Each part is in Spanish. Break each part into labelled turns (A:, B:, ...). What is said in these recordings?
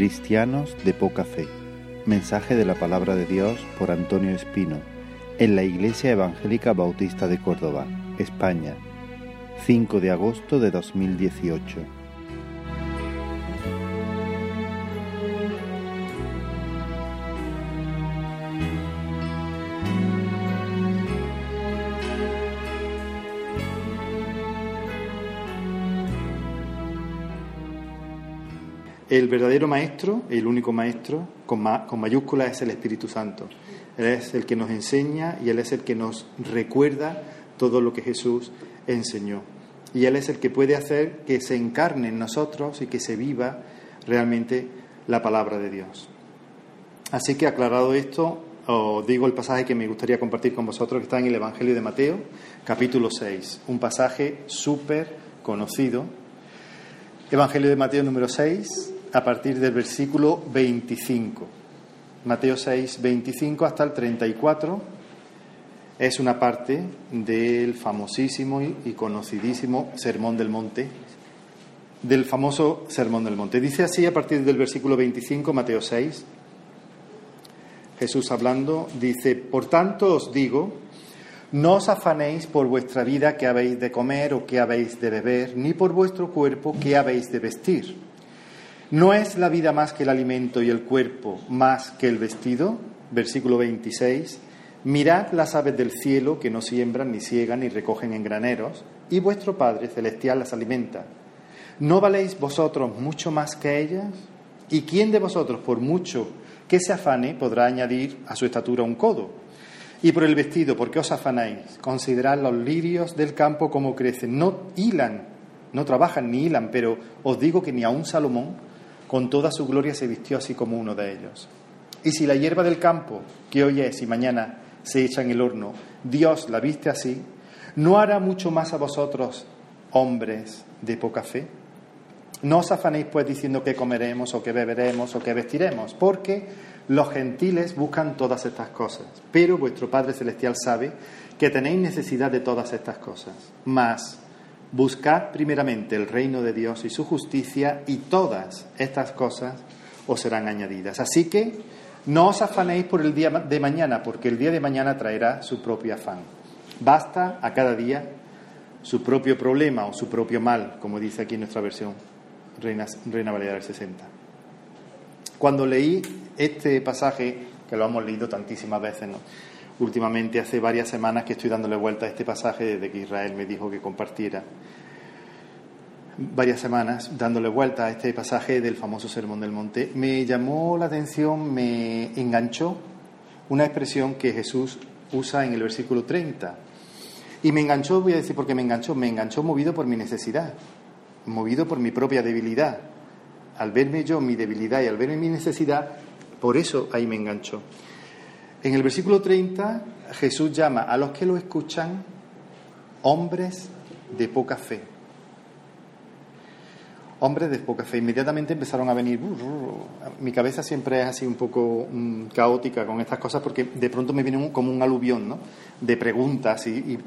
A: Cristianos de poca fe. Mensaje de la palabra de Dios por Antonio Espino en la Iglesia Evangélica Bautista de Córdoba, España, 5 de agosto de 2018.
B: El verdadero maestro, el único maestro, con, mayúsculas, es el Espíritu Santo. Él es el que nos enseña y Él es el que nos recuerda todo lo que Jesús enseñó. Y Él es el que puede hacer que se encarne en nosotros y que se viva realmente la palabra de Dios. Así que aclarado esto, os digo el pasaje que me gustaría compartir con vosotros, que está en el Evangelio de Mateo, capítulo 6, un pasaje súper conocido. Evangelio de Mateo número 6, a partir del versículo 25. Mateo 6, 25 hasta el 34 es una parte del famosísimo y conocidísimo Sermón del Monte, del famoso Sermón del Monte. Dice así a partir del versículo 25, Mateo 6, Jesús hablando, dice, por tanto os digo, no os afanéis por vuestra vida que habéis de comer o que habéis de beber, ni por vuestro cuerpo que habéis de vestir. ¿No es la vida más que el alimento y el cuerpo más que el vestido? Versículo 26. Mirad las aves del cielo que no siembran, ni ciegan, ni recogen en graneros, y vuestro Padre Celestial las alimenta. ¿No valéis vosotros mucho más que ellas? ¿Y quién de vosotros, por mucho que se afane, podrá añadir a su estatura un codo? Y por el vestido, ¿por qué os afanáis? Considerad los lirios del campo como crecen. No hilan, no trabajan ni hilan, pero os digo que ni a un Salomón con toda su gloria se vistió así como uno de ellos. Y si la hierba del campo, que hoy es y mañana se echa en el horno, Dios la viste así, ¿no hará mucho más a vosotros, hombres de poca fe? No os afanéis pues diciendo que comeremos o que beberemos o que vestiremos, porque los gentiles buscan todas estas cosas, pero vuestro Padre Celestial sabe que tenéis necesidad de todas estas cosas. Mas Buscad primeramente el reino de Dios y su justicia y todas estas cosas os serán añadidas. Así que no os afanéis por el día de mañana, porque el día de mañana traerá su propio afán. Basta a cada día su propio problema o su propio mal, como dice aquí en nuestra versión Reina, Reina Valera del 60. Cuando leí este pasaje, que lo hemos leído tantísimas veces. Últimamente hace varias semanas que estoy dándole vuelta a este pasaje desde que Israel me dijo que compartiera. Varias semanas dándole vuelta a este pasaje del famoso Sermón del Monte. Me llamó la atención, me enganchó una expresión que Jesús usa en el versículo 30. Y me enganchó, voy a decir por qué me enganchó, me enganchó movido por mi necesidad, movido por mi propia debilidad. Al verme yo mi debilidad y al verme mi necesidad, por eso ahí me enganchó. En el versículo 30 Jesús llama a los que lo escuchan hombres de poca fe. Hombres de poca fe. Inmediatamente empezaron a venir. Mi cabeza siempre es así un poco mm, caótica con estas cosas porque de pronto me viene como un aluvión ¿no? de preguntas y, y,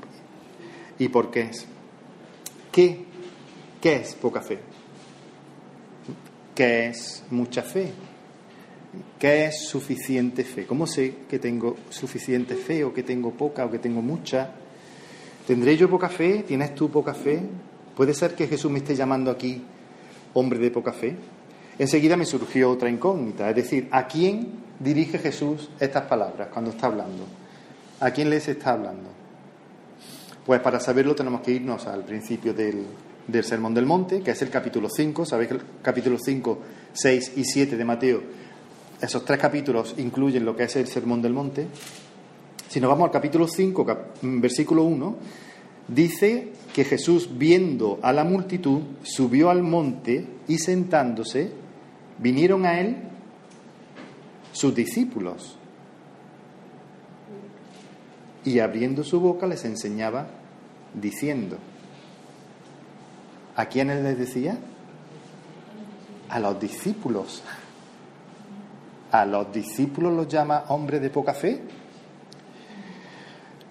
B: y por qué es. ¿Qué? ¿Qué es poca fe? ¿Qué es mucha fe? ¿Qué es suficiente fe? ¿Cómo sé que tengo suficiente fe o que tengo poca o que tengo mucha? ¿Tendré yo poca fe? ¿Tienes tú poca fe? ¿Puede ser que Jesús me esté llamando aquí hombre de poca fe? Enseguida me surgió otra incógnita, es decir, ¿a quién dirige Jesús estas palabras cuando está hablando? ¿A quién les está hablando? Pues para saberlo tenemos que irnos al principio del, del Sermón del Monte, que es el capítulo 5. Sabéis que el capítulo 5, 6 y 7 de Mateo esos tres capítulos incluyen lo que es el Sermón del Monte. Si nos vamos al capítulo 5, mm, versículo 1, dice que Jesús, viendo a la multitud, subió al monte y sentándose, vinieron a él sus discípulos. Y abriendo su boca les enseñaba diciendo, ¿a quiénes les decía? A los discípulos a los discípulos los llama hombres de poca fe?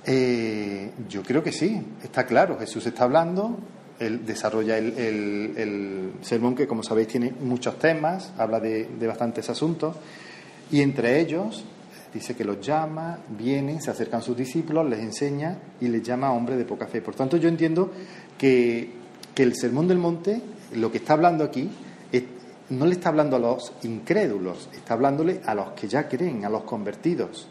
B: Eh, yo creo que sí, está claro, Jesús está hablando, él desarrolla el, sermón que, como sabéis, tiene muchos temas, habla de, de bastantes asuntos, y entre ellos dice que los llama, vienen, se acercan sus discípulos, les enseña y les llama hombre de poca fe. Por tanto, yo entiendo que, el Sermón del Monte, lo que está hablando aquí, no le está hablando a los incrédulos, está hablándole a los que ya creen, a los convertidos.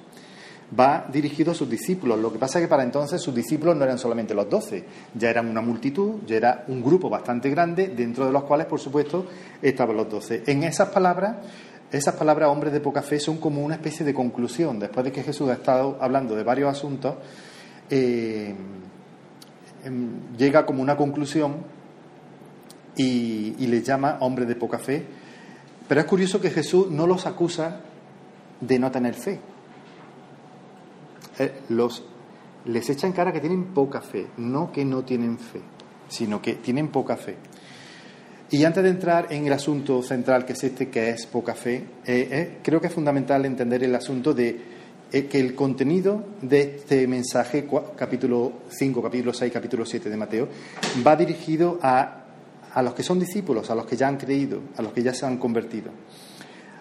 B: Va dirigido a sus discípulos. Lo que pasa es que para entonces sus discípulos no eran solamente los doce, ya eran una multitud, ya era un grupo bastante grande, dentro de los cuales, por supuesto, estaban los doce. En esas palabras esas palabras hombres de poca fe son como una especie de conclusión. Después de que Jesús ha estado hablando de varios asuntos, eh, em, llega como una conclusión y, les llama hombres de poca fe. Pero es curioso que Jesús no los acusa de no tener fe. Eh, los, les echa en cara que tienen poca fe, no que no tienen fe, sino que tienen poca fe. Y antes de entrar en el asunto central, que es este, que es poca fe, eh, eh, creo que es fundamental entender el asunto de que el contenido de este mensaje, capítulo 5, capítulo 6, capítulo 7 de Mateo, va dirigido a, a los que son discípulos, a los que ya han creído, a los que ya se han convertido,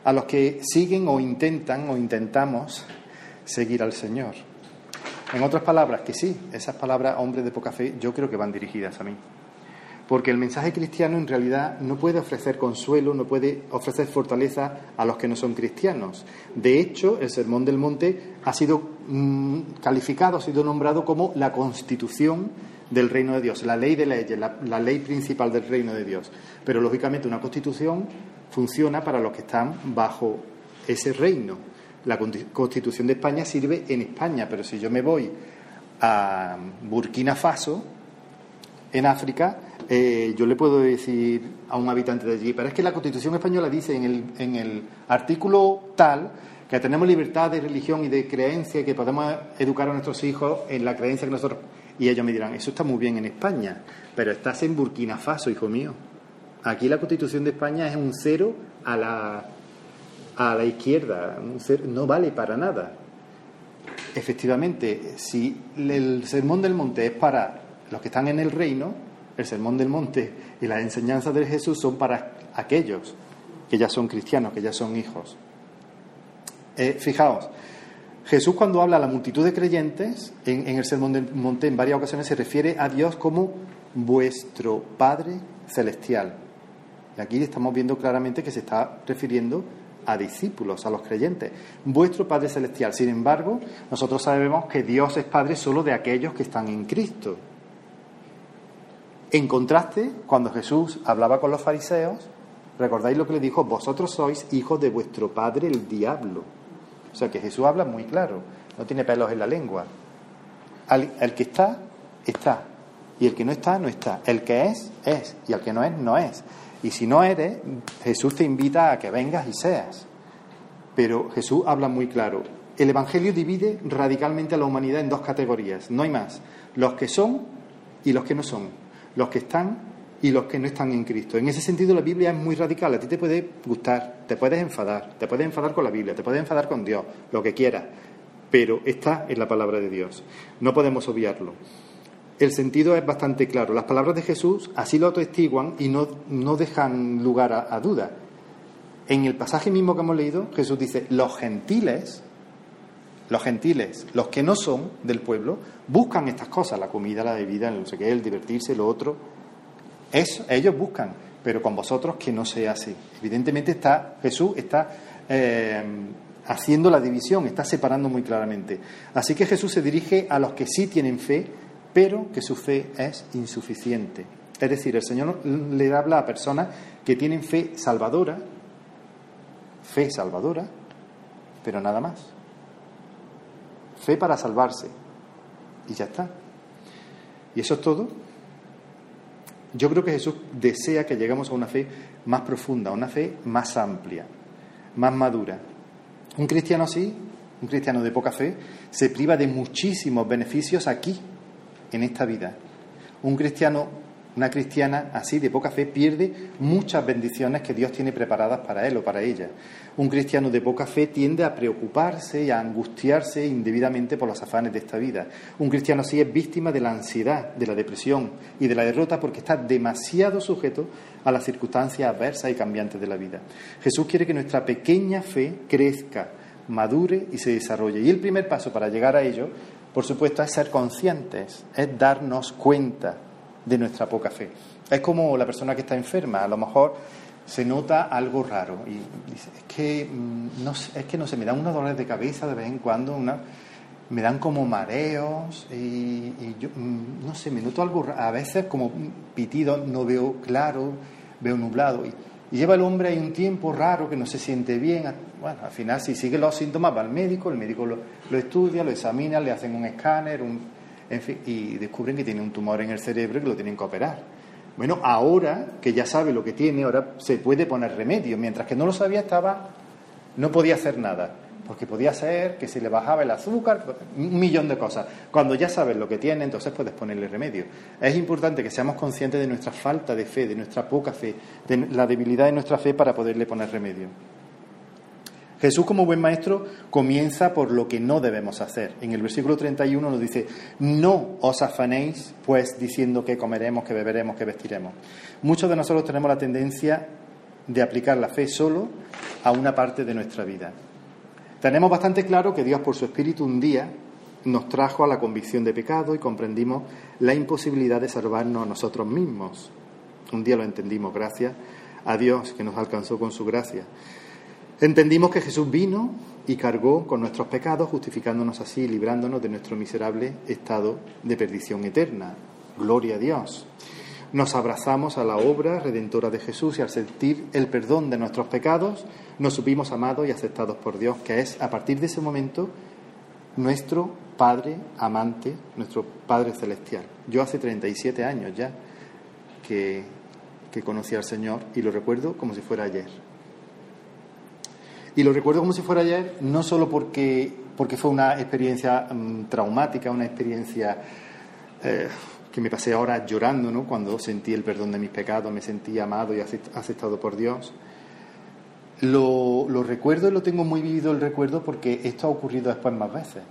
B: a los que siguen o intentan o intentamos seguir al Señor. En otras palabras, que sí, esas palabras, hombres de poca fe, yo creo que van dirigidas a mí porque el mensaje cristiano en realidad no puede ofrecer consuelo, no puede ofrecer fortaleza a los que no son cristianos. De hecho, el Sermón del Monte ha sido mm, calificado, ha sido nombrado como la constitución del reino de Dios, la ley de leyes, la, ley principal del reino de Dios. Pero lógicamente una constitución funciona para los que están bajo ese reino. La constitución de España sirve en España, pero si yo me voy a Burkina Faso, en África, eh, yo le puedo decir a un habitante de allí, pero es que la Constitución española dice en el, en el artículo tal que tenemos libertad de religión y de creencia y que podemos educar a nuestros hijos en la creencia que nosotros... Y ellos me dirán, eso está muy bien en España, pero estás en Burkina Faso, hijo mío. Aquí la Constitución de España es un cero a la, a la izquierda, no vale para nada. Efectivamente, si el sermón del monte es para los que están en el reino, el sermón del monte y las enseñanzas de Jesús son para aquellos que ya son cristianos, que ya son hijos. Eh, fijaos, Jesús cuando habla a la multitud de creyentes en, el sermón del monte en varias ocasiones se refiere a Dios como vuestro Padre celestial. Y aquí estamos viendo claramente que se está refiriendo a discípulos, a los creyentes. Vuestro Padre Celestial. Sin embargo, nosotros sabemos que Dios es Padre solo de aquellos que están en Cristo. En contraste, cuando Jesús hablaba con los fariseos, recordáis lo que le dijo, vosotros sois hijos de vuestro padre el diablo. O sea que Jesús habla muy claro, no tiene pelos en la lengua. el que está, está. Y el que no está, no está. El que es, es. Y el que no es, no es. Y si no eres, Jesús te invita a que vengas y seas. Pero Jesús habla muy claro. El Evangelio divide radicalmente a la humanidad en dos categorías, no hay más. Los que son y los que no son los que están y los que no están en Cristo. En ese sentido la Biblia es muy radical. A ti te puede gustar, te puedes enfadar, te puedes enfadar con la Biblia, te puedes enfadar con Dios, lo que quieras, pero está en la palabra de Dios. No podemos obviarlo. El sentido es bastante claro. Las palabras de Jesús así lo atestiguan y no, no dejan lugar a, a duda. En el pasaje mismo que hemos leído, Jesús dice, los gentiles los gentiles, los que no son del pueblo, buscan estas cosas, la comida, la bebida, no sé qué, el divertirse, lo otro. Eso, ellos buscan, pero con vosotros que no sea así. Evidentemente está, Jesús está eh, haciendo la división, está separando muy claramente. Así que Jesús se dirige a los que sí tienen fe, pero que su fe es insuficiente. Es decir, el Señor le habla a personas que tienen fe salvadora, fe salvadora, pero nada más. Fe para salvarse. Y ya está. ¿Y eso es todo? Yo creo que Jesús desea que lleguemos a una fe más profunda, una fe más amplia, más madura. Un cristiano así, un cristiano de poca fe, se priva de muchísimos beneficios aquí, en esta vida. Un cristiano Una cristiana así de poca fe pierde muchas bendiciones que Dios tiene preparadas para él o para ella. Un cristiano de poca fe tiende a preocuparse y a angustiarse indebidamente por los afanes de esta vida. Un cristiano así es víctima de la ansiedad, de la depresión y de la derrota porque está demasiado sujeto a las circunstancias adversas y cambiantes de la vida. Jesús quiere que nuestra pequeña fe crezca, madure y se desarrolle. Y el primer paso para llegar a ello, por supuesto, es ser conscientes, es darnos cuenta de nuestra poca fe. Es como la persona que está enferma, a lo mejor se nota algo raro y dice, es que mm, no, es que no sé, me dan unos dolores de cabeza de vez en cuando, una, me dan como mareos y, yo, mm, no sé, me noto algo, a veces como pitido, no veo claro, veo nublado. Y, lleva el hombre ahí un tiempo raro que no se siente bien. Bueno, al final si sigue los síntomas va al médico, el médico lo, lo estudia, lo examina, le hacen un escáner, un, en fin, y descubren que tiene un tumor en el cerebro y que lo tienen que operar. Bueno, ahora que ya sabe lo que tiene, ahora se puede poner remedio. Mientras que no lo sabía, estaba, no podía hacer nada. Porque podía ser que se le bajaba el azúcar, un millón de cosas. Cuando ya sabes lo que tiene, entonces puedes ponerle remedio. Es importante que seamos conscientes de nuestra falta de fe, de nuestra poca fe, de la debilidad de nuestra fe para poderle poner remedio. Jesús como buen maestro comienza por lo que no debemos hacer. En el versículo 31 nos dice, no os afanéis pues diciendo que comeremos, que beberemos, que vestiremos. Muchos de nosotros tenemos la tendencia de aplicar la fe solo a una parte de nuestra vida. Tenemos bastante claro que Dios por su Espíritu un día nos trajo a la convicción de pecado y comprendimos la imposibilidad de salvarnos a nosotros mismos. Un día lo entendimos gracias a Dios que nos alcanzó con su gracia. Entendimos que Jesús vino y cargó con nuestros pecados, justificándonos así y librándonos de nuestro miserable estado de perdición eterna. Gloria a Dios. Nos abrazamos a la obra redentora de Jesús y al sentir el perdón de nuestros pecados, nos supimos amados y aceptados por Dios, que es a partir de ese momento nuestro Padre amante, nuestro Padre celestial. Yo hace 37 años ya que, que conocí al Señor y lo recuerdo como si fuera ayer. Y lo recuerdo como si fuera ayer, no solo porque, porque fue una experiencia mm, traumática, una experiencia eh, que me pasé ahora llorando, ¿no? Cuando sentí el perdón de mis pecados, me sentí amado y aceptado por Dios. Lo, lo recuerdo y lo tengo muy vivido el recuerdo porque esto ha ocurrido después más veces.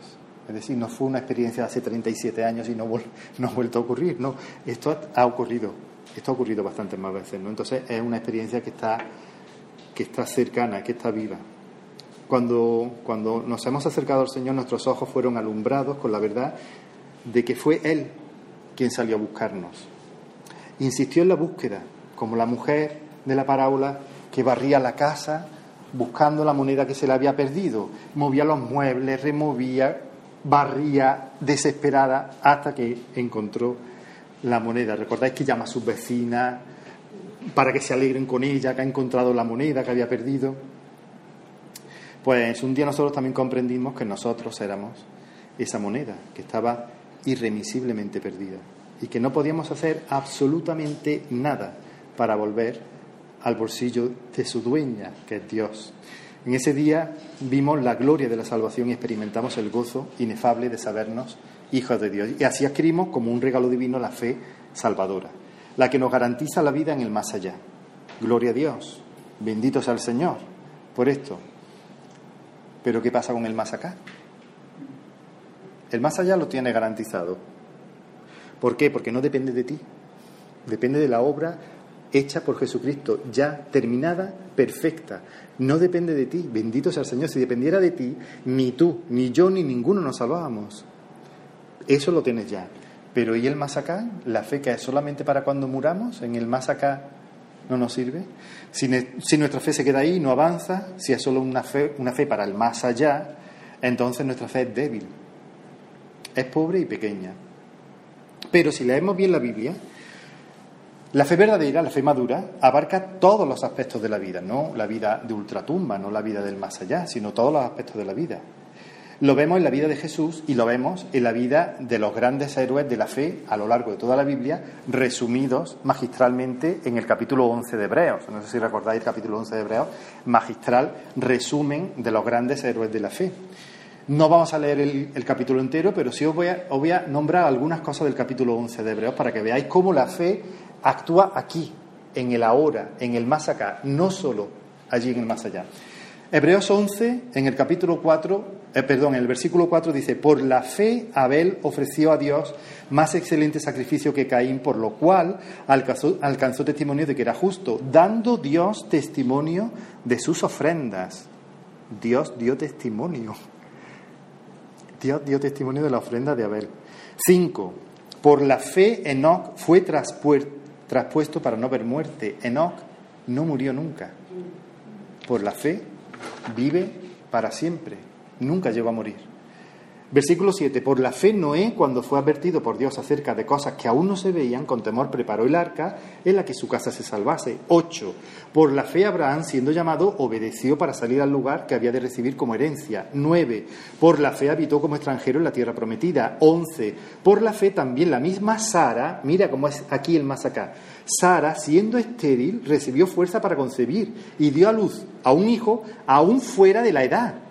B: Es decir, no fue una experiencia de hace 37 años y no, no ha vuelto a ocurrir, no. Esto ha ocurrido, esto ha ocurrido bastantes más veces, ¿no? Entonces es una experiencia que está que está cercana, que está viva. Cuando, cuando nos hemos acercado al Señor, nuestros ojos fueron alumbrados con la verdad de que fue Él quien salió a buscarnos. Insistió en la búsqueda, como la mujer de la parábola que barría la casa buscando la moneda que se le había perdido. Movía los muebles, removía, barría desesperada hasta que encontró la moneda. Recordáis que llama a sus vecinas, para que se alegren con ella, que ha encontrado la moneda que había perdido. Pues un día nosotros también comprendimos que nosotros éramos esa moneda que estaba irremisiblemente perdida y que no podíamos hacer absolutamente nada para volver al bolsillo de su dueña, que es Dios. En ese día vimos la gloria de la salvación y experimentamos el gozo inefable de sabernos hijos de Dios. Y así adquirimos como un regalo divino la fe salvadora la que nos garantiza la vida en el más allá. Gloria a Dios, bendito sea el Señor por esto. Pero ¿qué pasa con el más acá? El más allá lo tiene garantizado. ¿Por qué? Porque no depende de ti. Depende de la obra hecha por Jesucristo, ya terminada, perfecta. No depende de ti. Bendito sea el Señor. Si dependiera de ti, ni tú, ni yo, ni ninguno nos salvábamos. Eso lo tienes ya. Pero ¿y el más acá? ¿La fe que es solamente para cuando muramos? ¿En el más acá no nos sirve? Si, nuestra fe se queda ahí, no avanza, si es solo una fe, una fe para el más allá, entonces nuestra fe es débil, es pobre y pequeña. Pero si leemos bien la Biblia, la fe verdadera, la fe madura, abarca todos los aspectos de la vida, no la vida de ultratumba, no la vida del más allá, sino todos los aspectos de la vida. Lo vemos en la vida de Jesús y lo vemos en la vida de los grandes héroes de la fe a lo largo de toda la Biblia, resumidos magistralmente en el capítulo 11 de Hebreos. No sé si recordáis el capítulo 11 de Hebreos, magistral resumen de los grandes héroes de la fe. No vamos a leer el, capítulo entero, pero sí os voy, a, nombrar algunas cosas del capítulo 11 de Hebreos para que veáis cómo la fe actúa aquí, en el ahora, en el más acá, no solo allí en el más allá. Hebreos 11, en el capítulo 4, eh, perdón, el versículo 4 dice, por la fe Abel ofreció a Dios más excelente sacrificio que Caín, por lo cual alcanzó, alcanzó testimonio de que era justo, dando Dios testimonio de sus ofrendas. Dios dio testimonio. Dios dio testimonio de la ofrenda de Abel. 5. Por la fe Enoch fue traspuesto para no ver muerte. Enoch no murió nunca. Por la fe vive para siempre. Nunca llegó a morir. Versículo 7. Por la fe Noé, cuando fue advertido por Dios acerca de cosas que aún no se veían, con temor preparó el arca en la que su casa se salvase. 8. Por la fe Abraham, siendo llamado, obedeció para salir al lugar que había de recibir como herencia. 9. Por la fe habitó como extranjero en la tierra prometida. 11. Por la fe también la misma Sara, mira cómo es aquí el más acá. Sara, siendo estéril, recibió fuerza para concebir y dio a luz a un hijo aún fuera de la edad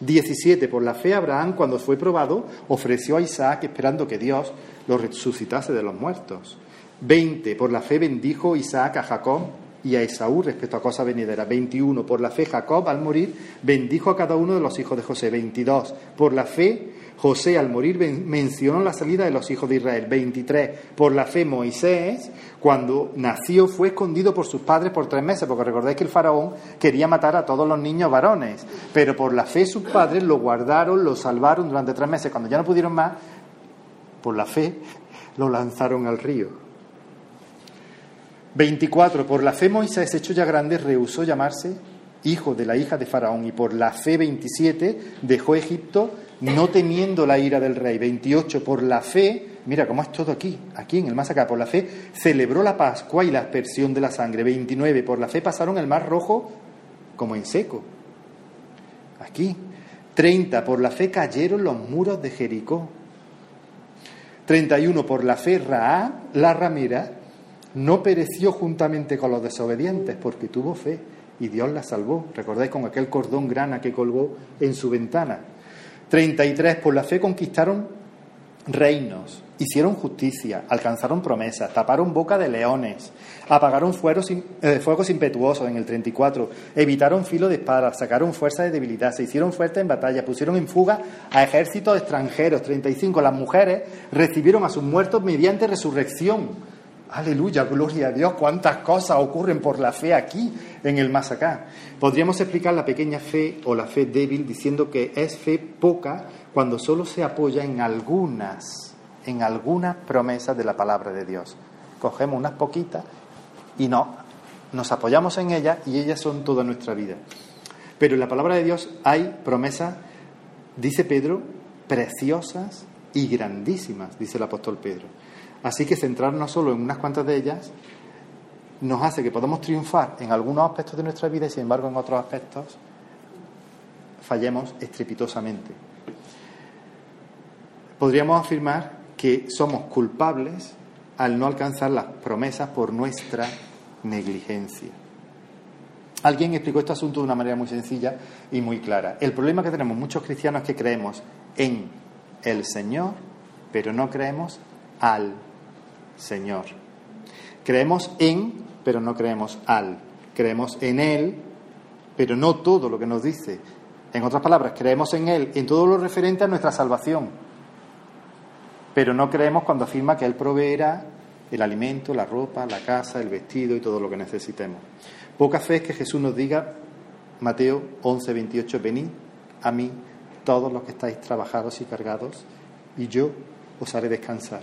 B: 17. Por la fe Abraham, cuando fue probado, ofreció a Isaac esperando que Dios lo resucitase de los muertos. 20. Por la fe bendijo Isaac a Jacob y a Esaú respecto a cosas venideras. 21. Por la fe Jacob, al morir, bendijo a cada uno de los hijos de José. 22. Por la fe José al morir mencionó la salida de los hijos de Israel. 23. Por la fe Moisés, cuando nació, fue escondido por sus padres por tres meses, porque recordáis que el faraón quería matar a todos los niños varones, pero por la fe sus padres lo guardaron, lo salvaron durante tres meses. Cuando ya no pudieron más, por la fe lo lanzaron al río. 24. Por la fe Moisés, hecho ya grande, rehusó llamarse hijo de la hija de Faraón y por la fe 27 dejó Egipto no temiendo la ira del rey. 28, por la fe, mira cómo es todo aquí, aquí en el más acá, por la fe celebró la Pascua y la aspersión de la sangre. 29, por la fe pasaron el mar rojo como en seco. Aquí. 30, por la fe cayeron los muros de Jericó. 31, por la fe Ra, la ramera, no pereció juntamente con los desobedientes porque tuvo fe y Dios la salvó. Recordáis con aquel cordón grana que colgó en su ventana. 33. Por la fe conquistaron reinos, hicieron justicia, alcanzaron promesas, taparon boca de leones, apagaron fuegos, eh, fuegos impetuosos en el 34, evitaron filo de espada, sacaron fuerza de debilidad, se hicieron fuertes en batalla, pusieron en fuga a ejércitos extranjeros. 35. Las mujeres recibieron a sus muertos mediante resurrección Aleluya, gloria a Dios, cuántas cosas ocurren por la fe aquí, en el más acá. Podríamos explicar la pequeña fe o la fe débil diciendo que es fe poca cuando solo se apoya en algunas, en algunas promesas de la palabra de Dios. Cogemos unas poquitas y no, nos apoyamos en ellas y ellas son toda nuestra vida. Pero en la palabra de Dios hay promesas, dice Pedro, preciosas y grandísimas, dice el apóstol Pedro. Así que centrarnos solo en unas cuantas de ellas nos hace que podamos triunfar en algunos aspectos de nuestra vida y sin embargo en otros aspectos fallemos estrepitosamente. Podríamos afirmar que somos culpables al no alcanzar las promesas por nuestra negligencia. Alguien explicó este asunto de una manera muy sencilla y muy clara. El problema que tenemos muchos cristianos es que creemos en el Señor, pero no creemos al Señor. Creemos en, pero no creemos al. Creemos en Él, pero no todo lo que nos dice. En otras palabras, creemos en Él en todo lo referente a nuestra salvación, pero no creemos cuando afirma que Él proveerá el alimento, la ropa, la casa, el vestido y todo lo que necesitemos. Poca fe es que Jesús nos diga, Mateo 11, 28, venid a mí todos los que estáis trabajados y cargados, y yo os haré descansar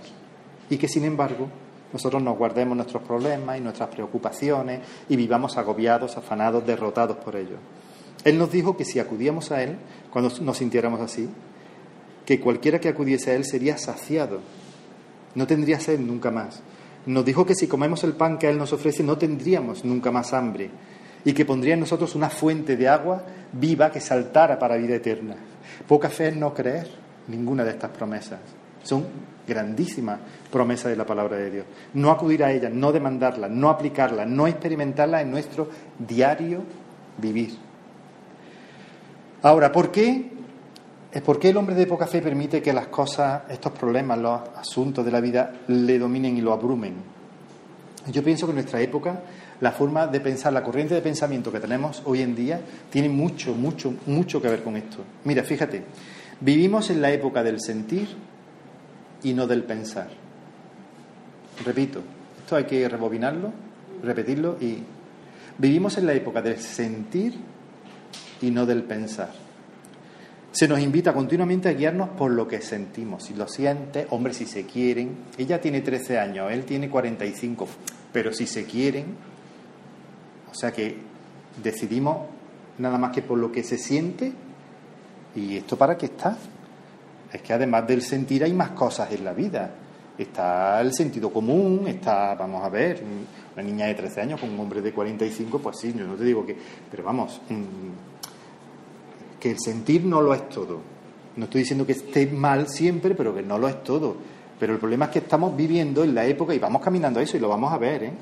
B: y que sin embargo nosotros nos guardemos nuestros problemas y nuestras preocupaciones y vivamos agobiados, afanados, derrotados por ellos. Él nos dijo que si acudíamos a Él, cuando nos sintiéramos así, que cualquiera que acudiese a Él sería saciado, no tendría sed nunca más. Nos dijo que si comemos el pan que Él nos ofrece, no tendríamos nunca más hambre y que pondría en nosotros una fuente de agua viva que saltara para vida eterna. Poca fe es no creer ninguna de estas promesas. Son grandísimas promesas de la palabra de Dios. No acudir a ellas, no demandarlas, no aplicarlas, no experimentarlas en nuestro diario vivir. Ahora, ¿por qué? ¿Por qué el hombre de poca fe permite que las cosas, estos problemas, los asuntos de la vida le dominen y lo abrumen? Yo pienso que en nuestra época la forma de pensar, la corriente de pensamiento que tenemos hoy en día tiene mucho, mucho, mucho que ver con esto. Mira, fíjate, vivimos en la época del sentir y no del pensar. Repito, esto hay que rebobinarlo, repetirlo y vivimos en la época del sentir y no del pensar. Se nos invita continuamente a guiarnos por lo que sentimos. Si lo sientes, hombre, si se quieren, ella tiene 13 años, él tiene 45, pero si se quieren, o sea que decidimos nada más que por lo que se siente, ¿y esto para qué está? Es que además del sentir hay más cosas en la vida. Está el sentido común, está, vamos a ver, una niña de 13 años con un hombre de 45, pues sí, yo no te digo que, pero vamos, que el sentir no lo es todo. No estoy diciendo que esté mal siempre, pero que no lo es todo. Pero el problema es que estamos viviendo en la época y vamos caminando a eso y lo vamos a ver, ¿eh?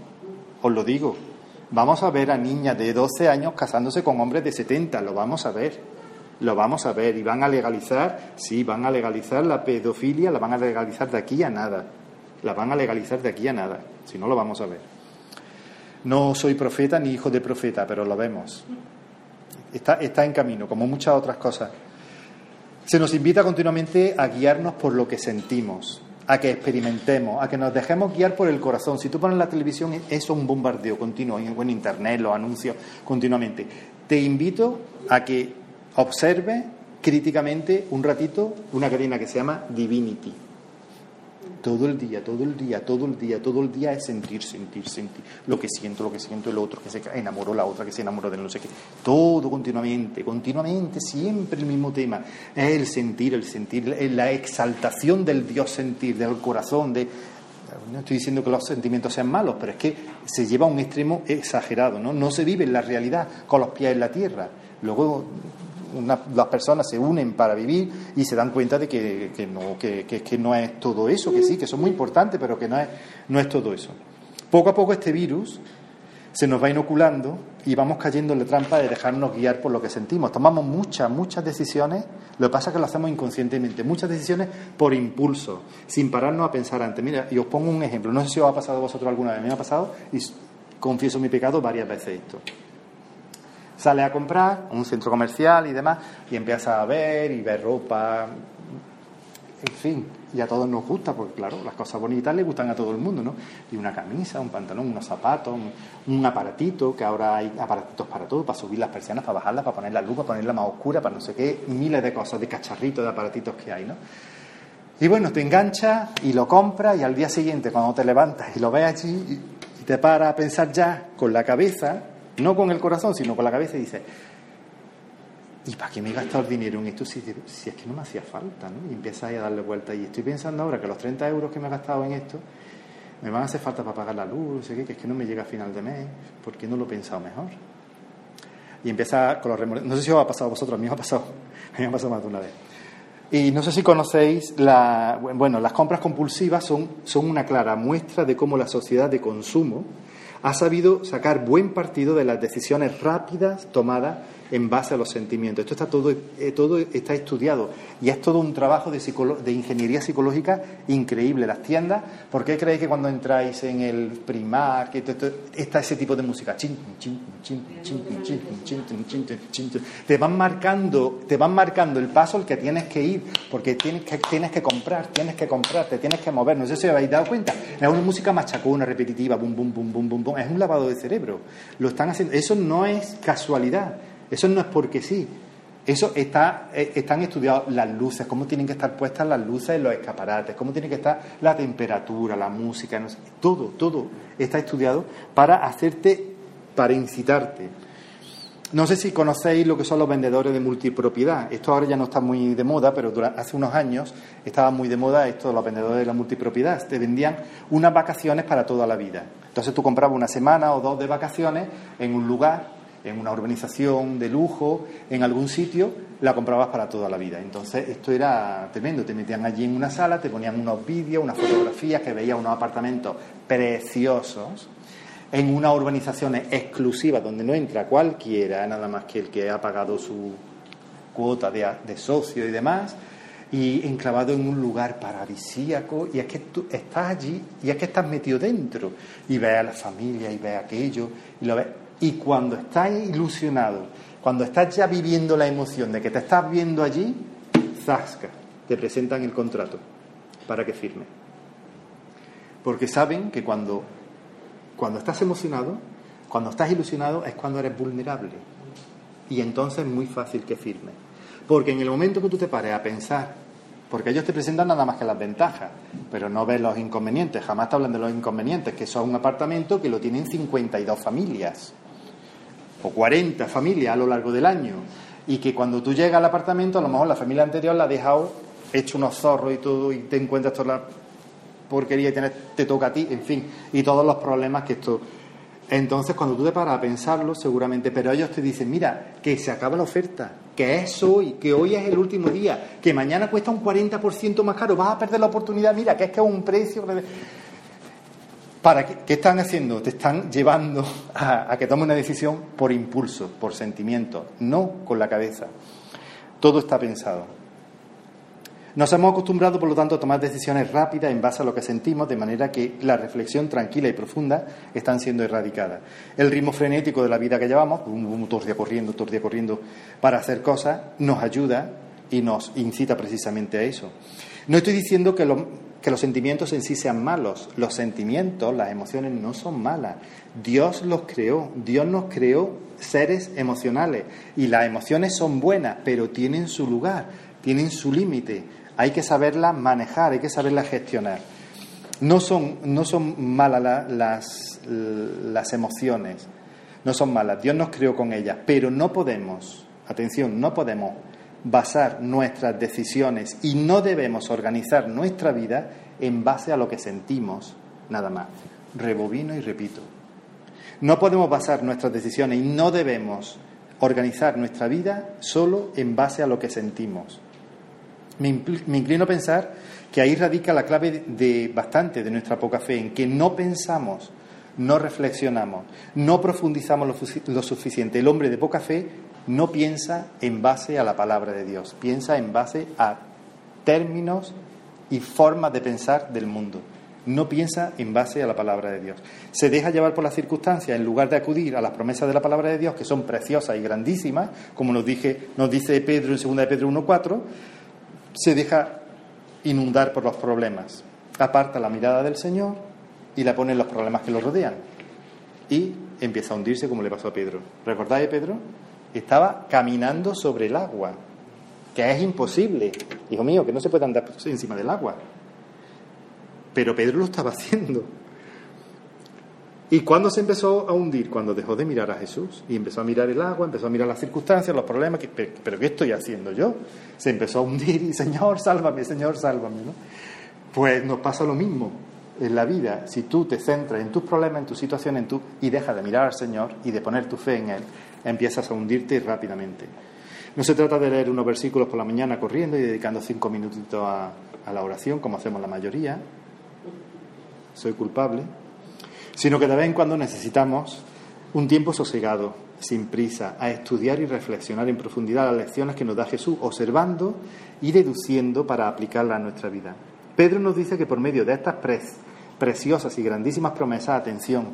B: Os lo digo. Vamos a ver a niñas de 12 años casándose con hombres de 70, lo vamos a ver. Lo vamos a ver y van a legalizar, sí, van a legalizar la pedofilia, la van a legalizar de aquí a nada. La van a legalizar de aquí a nada. Si no, lo vamos a ver. No soy profeta ni hijo de profeta, pero lo vemos. Está, está en camino, como muchas otras cosas. Se nos invita continuamente a guiarnos por lo que sentimos, a que experimentemos, a que nos dejemos guiar por el corazón. Si tú pones la televisión, es un bombardeo continuo, en Internet, los anuncios continuamente. Te invito a que observe críticamente un ratito una cadena que se llama Divinity todo el día, todo el día, todo el día, todo el día es sentir, sentir, sentir. Lo que siento, lo que siento el otro, que se enamoró la otra, que se enamoró de no sé qué. Todo continuamente, continuamente, siempre el mismo tema. El sentir, el sentir, la exaltación del Dios sentir, del corazón, de... No estoy diciendo que los sentimientos sean malos, pero es que se lleva a un extremo exagerado, ¿no? No se vive en la realidad con los pies en la tierra. Luego las personas se unen para vivir y se dan cuenta de que, no, que, que, no es todo eso, que sí, que son muy importantes, pero que no es, no es todo eso. Poco a poco este virus se nos va inoculando y vamos cayendo en la trampa de dejarnos guiar por lo que sentimos. Tomamos muchas, muchas decisiones, lo que pasa es que lo hacemos inconscientemente, muchas decisiones por impulso, sin pararnos a pensar antes. Mira, y os pongo un ejemplo, no sé si os ha pasado a vosotros alguna vez, me ha pasado y confieso mi pecado varias veces esto. Sale a comprar a un centro comercial y demás y empieza a ver y ver ropa, en fin, y a todos nos gusta, porque claro, las cosas bonitas le gustan a todo el mundo, ¿no? Y una camisa, un pantalón, unos zapatos, un, aparatito, que ahora hay aparatitos para todo, para subir las persianas, para bajarlas, para poner la luz, para ponerla más oscura, para no sé qué, miles de cosas, de cacharritos, de aparatitos que hay, ¿no? Y bueno, te enganchas y lo compras y al día siguiente cuando te levantas y lo ves allí y te paras a pensar ya con la cabeza no con el corazón, sino con la cabeza y dice, ¿y para qué me he gastado el dinero en esto si, es que no me hacía falta? ¿no? Y empiezas a darle vuelta y estoy pensando ahora que los 30 euros que me he gastado en esto me van a hacer falta para pagar la luz, qué, que es que no me llega a final de mes, ¿por qué no lo he pensado mejor? Y empieza con los No sé si os ha pasado a vosotros, a mí me ha pasado, me ha pasado más de una vez. Y no sé si conocéis, la, bueno, las compras compulsivas son, son una clara muestra de cómo la sociedad de consumo ha sabido sacar buen partido de las decisiones rápidas tomadas en base a los sentimientos. Esto está todo, eh, todo está estudiado y es todo un trabajo de, de ingeniería psicológica increíble. Las tiendas, ¿por qué creéis que cuando entráis en el primar que está ese tipo de música? Te van marcando, te van marcando el paso al que tienes que ir, porque tienes que, tienes que comprar, tienes que comprar, te tienes que mover. No sé si habéis dado cuenta. Es una música machacona, repetitiva, bum, bum, bum, bum, bum, bum. Es un lavado de cerebro. Lo están haciendo. Eso no es casualidad. Eso no es porque sí. Eso está, eh, están estudiados las luces, cómo tienen que estar puestas las luces en los escaparates, cómo tiene que estar la temperatura, la música, todo, todo está estudiado para hacerte, para incitarte. No sé si conocéis lo que son los vendedores de multipropiedad. Esto ahora ya no está muy de moda, pero hace unos años estaba muy de moda esto los vendedores de la multipropiedad. Te vendían unas vacaciones para toda la vida. Entonces tú comprabas una semana o dos de vacaciones en un lugar en una urbanización de lujo, en algún sitio, la comprabas para toda la vida. Entonces, esto era tremendo. Te metían allí en una sala, te ponían unos vídeos, unas fotografías, que veías unos apartamentos preciosos, en una urbanización exclusiva donde no entra cualquiera, nada más que el que ha pagado su cuota de, de socio y demás y enclavado en un lugar paradisíaco y es que tú estás allí y es que estás metido dentro y ves a la familia y ves aquello y lo ves y cuando estás ilusionado cuando estás ya viviendo la emoción de que te estás viendo allí zasca te presentan el contrato para que firme. Porque saben que cuando cuando estás emocionado cuando estás ilusionado es cuando eres vulnerable. Y entonces es muy fácil que firme. Porque en el momento que tú te pares a pensar porque ellos te presentan nada más que las ventajas, pero no ves los inconvenientes, jamás te hablan de los inconvenientes, que son un apartamento que lo tienen 52 familias o 40 familias a lo largo del año, y que cuando tú llegas al apartamento, a lo mejor la familia anterior la ha dejado hecho unos zorros y todo, y te encuentras toda la porquería y te toca a ti, en fin, y todos los problemas que esto. Entonces, cuando tú te paras a pensarlo, seguramente, pero ellos te dicen, mira, que se acaba la oferta, que es hoy, que hoy es el último día, que mañana cuesta un 40% más caro, vas a perder la oportunidad, mira, que es que es un precio... ¿Para qué, están haciendo? Te están llevando a, que tomes una decisión por impulso, por sentimiento, no con la cabeza. Todo está pensado. Nos hemos acostumbrado, por lo tanto, a tomar decisiones rápidas en base a lo que sentimos, de manera que la reflexión tranquila y profunda están siendo erradicadas. El ritmo frenético de la vida que llevamos, un, día corriendo, todo el día corriendo para hacer cosas, nos ayuda y nos incita precisamente a eso. No estoy diciendo que, que los sentimientos en sí sean malos. Los sentimientos, las emociones no son malas. Dios los creó. Dios nos creó seres emocionales. Y las emociones son buenas, pero tienen su lugar, tienen su límite hay que saberla manejar, hay que saberla gestionar. No son, no son malas las, las emociones, no son malas, Dios nos creó con ellas, pero no podemos, atención, no podemos basar nuestras decisiones y no debemos organizar nuestra vida en base a lo que sentimos, nada más. Rebobino y repito. No podemos basar nuestras decisiones y no debemos organizar nuestra vida solo en base a lo que sentimos. Me, inclino a pensar que ahí radica la clave de, bastante de nuestra poca fe, en que no pensamos, no reflexionamos, no profundizamos lo, lo suficiente. El hombre de poca fe no piensa en base a la palabra de Dios, piensa en base a términos y formas de pensar del mundo. No piensa en base a la palabra de Dios. Se deja llevar por las circunstancias en lugar de acudir a las promesas de la palabra de Dios, que son preciosas y grandísimas, como nos, nos dice Pedro en 2 de Pedro 1.4, se deja inundar por los problemas. Aparta la mirada del Señor y la pone en los problemas que lo rodean. Y empieza a hundirse como le pasó a Pedro. ¿Recordáis, Pedro? Estaba caminando sobre el agua, que es imposible. Hijo mío, que no se puede andar encima del agua. Pero Pedro lo estaba haciendo. ¿Y cuándo se empezó a hundir? Cuando dejó de mirar a Jesús y empezó a mirar el agua, empezó a mirar las circunstancias, los problemas. pero, ¿qué estoy haciendo yo? Se empezó a hundir y, Señor, sálvame, Señor, sálvame. ¿no? Pues nos pasa lo mismo en la vida. Si tú te centras en tus problemas, en tu situación, en tu, y dejas de mirar al Señor y de poner tu fe en Él, empiezas a hundirte rápidamente. No se trata de leer unos versículos por la mañana corriendo y dedicando cinco minutitos a la oración, como hacemos la mayoría. Soy culpable sino que de vez en cuando necesitamos un tiempo sosegado, sin prisa, a estudiar y reflexionar en profundidad las lecciones que nos da Jesús, observando y deduciendo para aplicarlas a nuestra vida. Pedro nos dice que por medio de estas preciosas y grandísimas promesas, atención,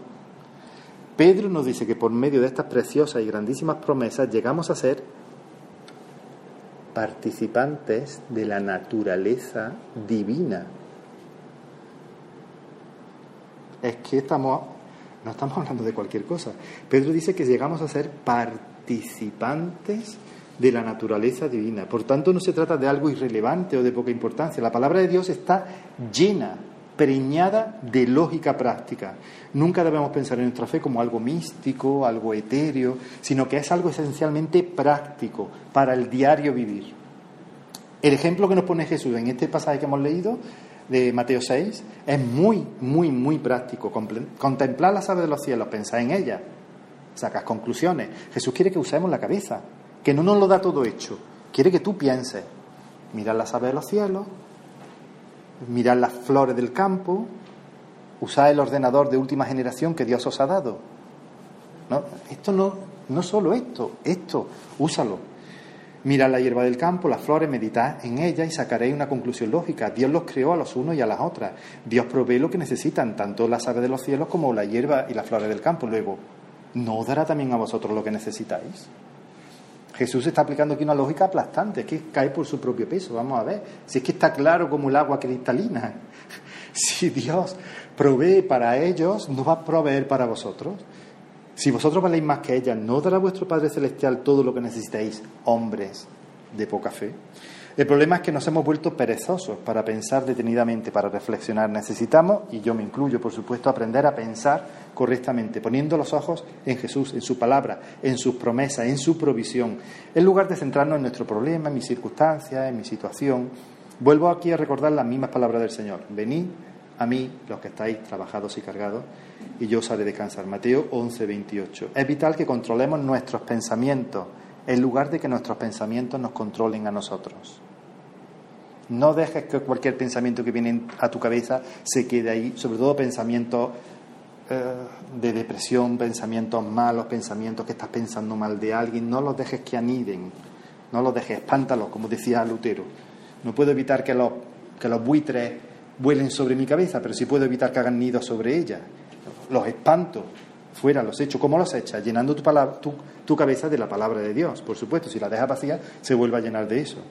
B: Pedro nos dice que por medio de estas preciosas y grandísimas promesas llegamos a ser participantes de la naturaleza divina es que estamos, no estamos hablando de cualquier cosa. Pedro dice que llegamos a ser participantes de la naturaleza divina. Por tanto, no se trata de algo irrelevante o de poca importancia. La palabra de Dios está llena, preñada de lógica práctica. Nunca debemos pensar en nuestra fe como algo místico, algo etéreo, sino que es algo esencialmente práctico para el diario vivir. El ejemplo que nos pone Jesús en este pasaje que hemos leído de Mateo 6 es muy, muy, muy práctico. Contemplar las aves de los cielos, pensar en ellas, sacas conclusiones. Jesús quiere que usemos la cabeza, que no nos lo da todo hecho. Quiere que tú pienses. Mirar las aves de los cielos, mirar las flores del campo, usar el ordenador de última generación que Dios os ha dado. No, esto no, no solo esto, esto, úsalo. Mirad la hierba del campo, las flores, meditad en ella y sacaréis una conclusión lógica. Dios los creó a los unos y a las otras. Dios provee lo que necesitan, tanto las aves de los cielos como la hierba y las flores del campo. Luego, ¿no dará también a vosotros lo que necesitáis? Jesús está aplicando aquí una lógica aplastante, es que cae por su propio peso. Vamos a ver, si es que está claro como el agua cristalina. Si Dios provee para ellos, no va a proveer para vosotros. Si vosotros valéis más que ellas, ¿no dará vuestro Padre Celestial todo lo que necesitáis, hombres de poca fe? El problema es que nos hemos vuelto perezosos para pensar detenidamente, para reflexionar. Necesitamos, y yo me incluyo, por supuesto, aprender a pensar correctamente, poniendo los ojos en Jesús, en su palabra, en sus promesas, en su provisión, en lugar de centrarnos en nuestro problema, en mi circunstancia, en mi situación. Vuelvo aquí a recordar las mismas palabras del Señor. Venid a mí, los que estáis trabajados y cargados, y yo os haré descansar. Mateo 11, 28. Es vital que controlemos nuestros pensamientos en lugar de que nuestros pensamientos nos controlen a nosotros. No dejes que cualquier pensamiento que viene a tu cabeza se quede ahí, sobre todo pensamientos eh, de depresión, pensamientos malos, pensamientos que estás pensando mal de alguien. No los dejes que aniden, no los dejes, espántalos, como decía Lutero. No puedo evitar que los, que los buitres vuelen sobre mi cabeza, pero sí puedo evitar que hagan nidos sobre ella. Los espanto, fuera, los echo. ¿Cómo los echas? Llenando tu, palabra, tu, tu cabeza de la palabra de Dios. Por supuesto, si la dejas vacía, se vuelve a llenar de eso.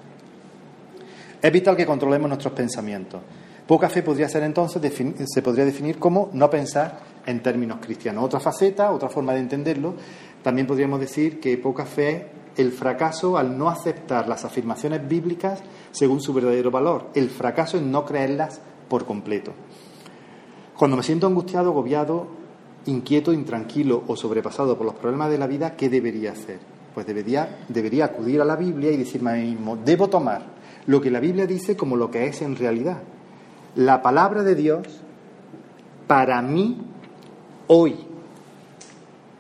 B: Es vital que controlemos nuestros pensamientos. Poca fe podría ser entonces, se podría definir como no pensar en términos cristianos. Otra faceta, otra forma de entenderlo, también podríamos decir que poca fe es el fracaso al no aceptar las afirmaciones bíblicas según su verdadero valor, el fracaso en no creerlas por completo. Cuando me siento angustiado, agobiado, inquieto, intranquilo o sobrepasado por los problemas de la vida, ¿qué debería hacer? Pues debería, debería acudir a la Biblia y decirme a mí mismo, debo tomar lo que la Biblia dice como lo que es en realidad. La palabra de Dios para mí hoy.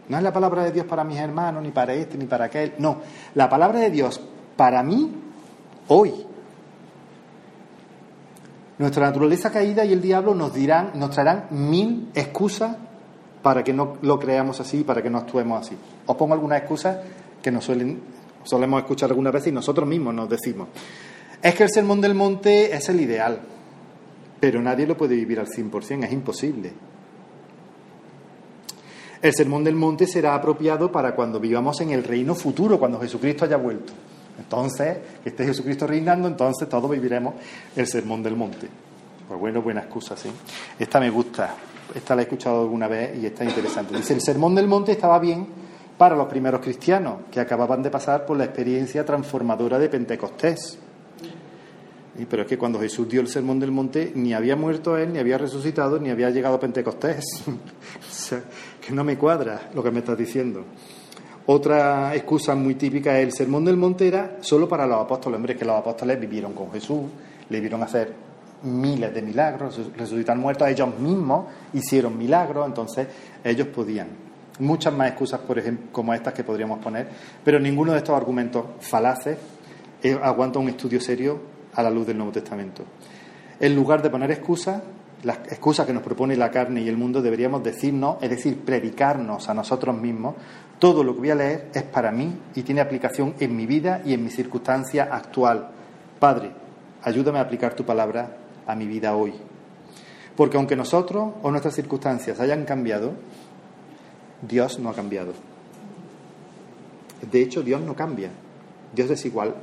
B: No es la palabra de Dios para mis hermanos, ni para este, ni para aquel. No, la palabra de Dios para mí hoy. Nuestra naturaleza caída y el diablo nos dirán, nos traerán mil excusas para que no lo creamos así, para que no actuemos así. Os pongo algunas excusas que nos suelen, solemos escuchar algunas veces y nosotros mismos nos decimos. Es que el sermón del monte es el ideal, pero nadie lo puede vivir al 100%, es imposible. El sermón del monte será apropiado para cuando vivamos en el reino futuro, cuando Jesucristo haya vuelto. Entonces, que esté Jesucristo reinando, entonces todos viviremos el sermón del monte. Pues bueno, buena excusa, sí. Esta me gusta, esta la he escuchado alguna vez y está interesante. Dice, el sermón del monte estaba bien para los primeros cristianos, que acababan de pasar por la experiencia transformadora de Pentecostés. Pero es que cuando Jesús dio el sermón del monte, ni había muerto él, ni había resucitado, ni había llegado a Pentecostés. o sea, que no me cuadra lo que me estás diciendo. Otra excusa muy típica es el sermón del monte era solo para los apóstoles. Hombre, que los apóstoles vivieron con Jesús, le vieron hacer miles de milagros, resucitar muertos, ellos mismos hicieron milagros, entonces ellos podían. Muchas más excusas, por ejemplo, como estas que podríamos poner, pero ninguno de estos argumentos falaces eh, aguanta un estudio serio a la luz del Nuevo Testamento. En lugar de poner excusas, las excusas que nos propone la carne y el mundo, deberíamos decirnos, es decir, predicarnos a nosotros mismos, todo lo que voy a leer es para mí y tiene aplicación en mi vida y en mi circunstancia actual. Padre, ayúdame a aplicar tu palabra a mi vida hoy. Porque aunque nosotros o nuestras circunstancias hayan cambiado, Dios no ha cambiado. De hecho, Dios no cambia. Dios es igual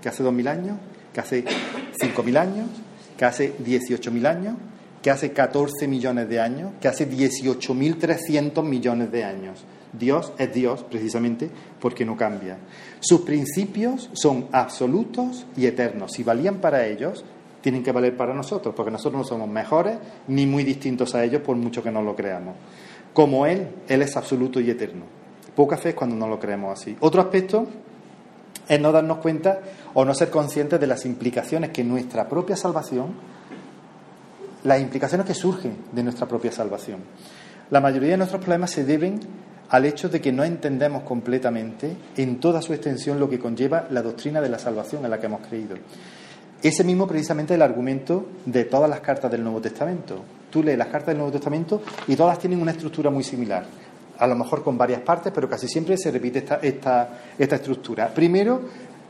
B: que hace dos mil años que hace 5.000 años, que hace 18.000 años, que hace 14 millones de años, que hace 18.300 millones de años. Dios es Dios precisamente porque no cambia. Sus principios son absolutos y eternos. Si valían para ellos, tienen que valer para nosotros, porque nosotros no somos mejores ni muy distintos a ellos por mucho que no lo creamos. Como Él, Él es absoluto y eterno. Poca fe es cuando no lo creemos así. Otro aspecto es no darnos cuenta o no ser conscientes de las implicaciones que nuestra propia salvación, las implicaciones que surgen de nuestra propia salvación. La mayoría de nuestros problemas se deben al hecho de que no entendemos completamente en toda su extensión lo que conlleva la doctrina de la salvación en la que hemos creído. Ese mismo precisamente es el argumento de todas las cartas del Nuevo Testamento. Tú lees las cartas del Nuevo Testamento y todas tienen una estructura muy similar a lo mejor con varias partes, pero casi siempre se repite esta, esta, esta estructura. Primero,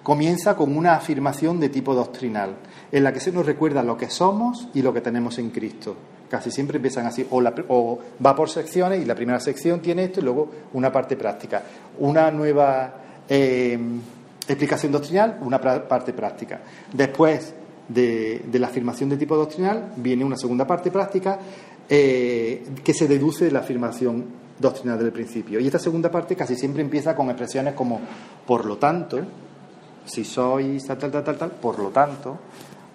B: comienza con una afirmación de tipo doctrinal, en la que se nos recuerda lo que somos y lo que tenemos en Cristo. Casi siempre empiezan así, o, va por secciones y la primera sección tiene esto y luego una parte práctica. Una nueva eh, explicación doctrinal, una parte práctica. Después de, la afirmación de tipo doctrinal viene una segunda parte práctica eh, que se deduce de la afirmación doctrinal del principio. Y esta segunda parte casi siempre empieza con expresiones como por lo tanto, si sois tal, tal, tal, tal, tal, por lo tanto,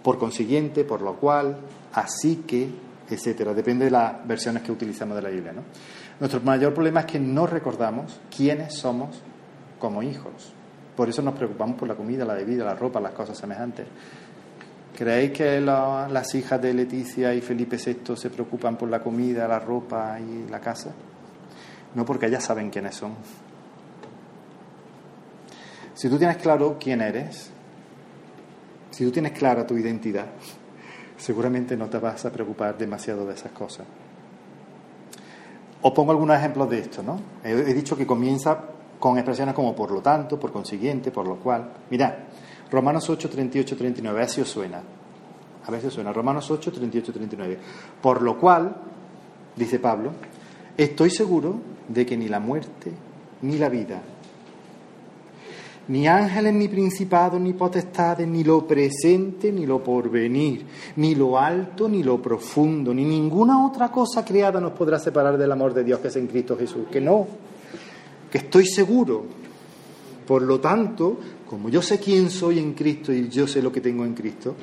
B: por consiguiente, por lo cual, así que, etcétera. Depende de las versiones que utilizamos de la Biblia. Nuestro mayor problema es que no recordamos quiénes somos como hijos. Por eso nos preocupamos por la comida, la bebida, la ropa, las cosas semejantes. ¿Creéis que las hijas de Leticia y Felipe VI se preocupan por la comida, la ropa y la casa? No porque ellas saben quiénes son. Si tú tienes claro quién eres, si tú tienes clara tu identidad, seguramente no te vas a preocupar demasiado de esas cosas. Os pongo algunos ejemplos de esto, ¿no? He, dicho que comienza con expresiones como por lo tanto, por consiguiente, por lo cual. Mirad, Romanos 8, 38, 39, así os suena. A ver si os suena. Romanos 8, 38, 39. Por lo cual, dice Pablo, estoy seguro de que ni la muerte, ni la vida, ni ángeles, ni principados, ni potestades, ni lo presente, ni lo porvenir, ni lo alto, ni lo profundo, ni ninguna otra cosa creada nos podrá separar del amor de Dios que es en Cristo Jesús. Que no, que estoy seguro. Por lo tanto, como yo sé quién soy en Cristo y yo sé lo que tengo en Cristo,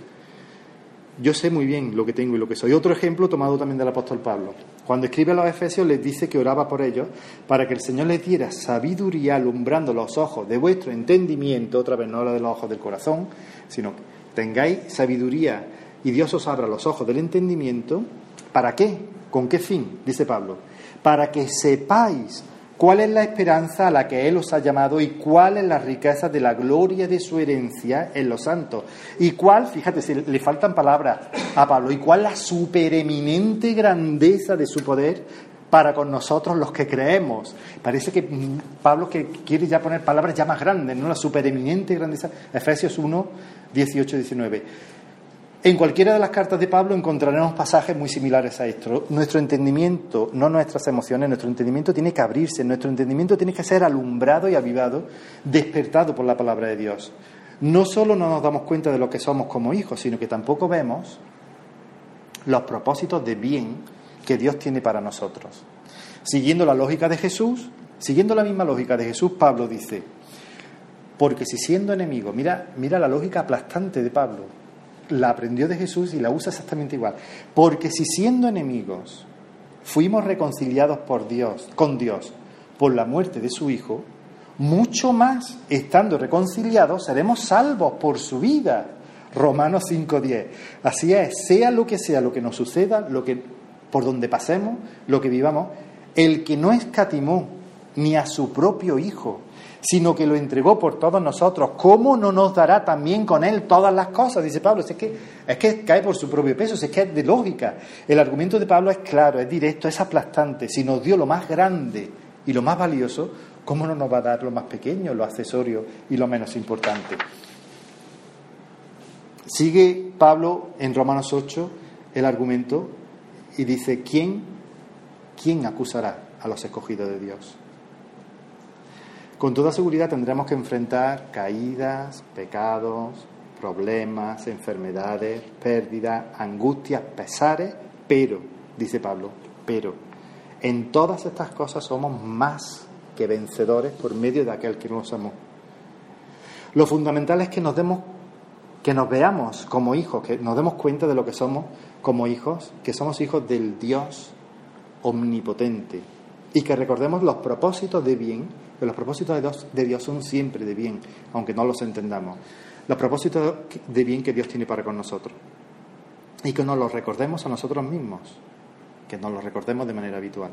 B: yo sé muy bien lo que tengo y lo que soy. Otro ejemplo tomado también del apóstol Pablo. Cuando escribe a los Efesios les dice que oraba por ellos para que el Señor les diera sabiduría alumbrando los ojos de vuestro entendimiento, otra vez no habla de los ojos del corazón, sino que tengáis sabiduría y Dios os abra los ojos del entendimiento. ¿Para qué? ¿Con qué fin? Dice Pablo. Para que sepáis cuál es la esperanza a la que Él os ha llamado y cuál es la riqueza de la gloria de su herencia en los santos. Y cuál, fíjate, si le faltan palabras a Pablo, y cuál la supereminente grandeza de su poder para con nosotros los que creemos. Parece que Pablo que quiere ya poner palabras ya más grandes, ¿no? La supereminente grandeza. Efesios 1, 18, 19. En cualquiera de las cartas de Pablo encontraremos pasajes muy similares a esto. Nuestro entendimiento, no nuestras emociones, nuestro entendimiento tiene que abrirse, nuestro entendimiento tiene que ser alumbrado y avivado, despertado por la palabra de Dios. No solo no nos damos cuenta de lo que somos como hijos, sino que tampoco vemos los propósitos de bien que Dios tiene para nosotros. Siguiendo la lógica de Jesús, siguiendo la misma lógica de Jesús, Pablo dice, porque si siendo enemigo, mira, mira la lógica aplastante de Pablo, la aprendió de Jesús y la usa exactamente igual. Porque si siendo enemigos fuimos reconciliados por Dios, con Dios, por la muerte de su Hijo, mucho más, estando reconciliados, seremos salvos por su vida. Romanos 5.10. Así es, sea lo que sea lo que nos suceda, lo que, por donde pasemos, lo que vivamos, el que no escatimó ni a su propio Hijo, sino que lo entregó por todos nosotros, ¿cómo no nos dará también con él todas las cosas? Dice Pablo, es que, es que cae por su propio peso, es que es de lógica. El argumento de Pablo es claro, es directo, es aplastante. Si nos dio lo más grande y lo más valioso, ¿cómo no nos va a dar lo más pequeño, lo accesorio y lo menos importante? Sigue Pablo en Romanos 8 el argumento y dice, ¿quién, quién acusará a los escogidos de Dios? Con toda seguridad tendremos que enfrentar caídas, pecados, problemas, enfermedades, pérdidas, angustias, pesares, pero, dice Pablo, pero en todas estas cosas somos más que vencedores por medio de aquel que nos amó. Lo fundamental es que nos demos que nos veamos como hijos, que nos demos cuenta de lo que somos como hijos, que somos hijos del Dios omnipotente y que recordemos los propósitos de bien pero los propósitos de Dios, son siempre de bien, aunque no los entendamos. Los propósitos de bien que Dios tiene para con nosotros. Y que nos los recordemos a nosotros mismos, que nos los recordemos de manera habitual.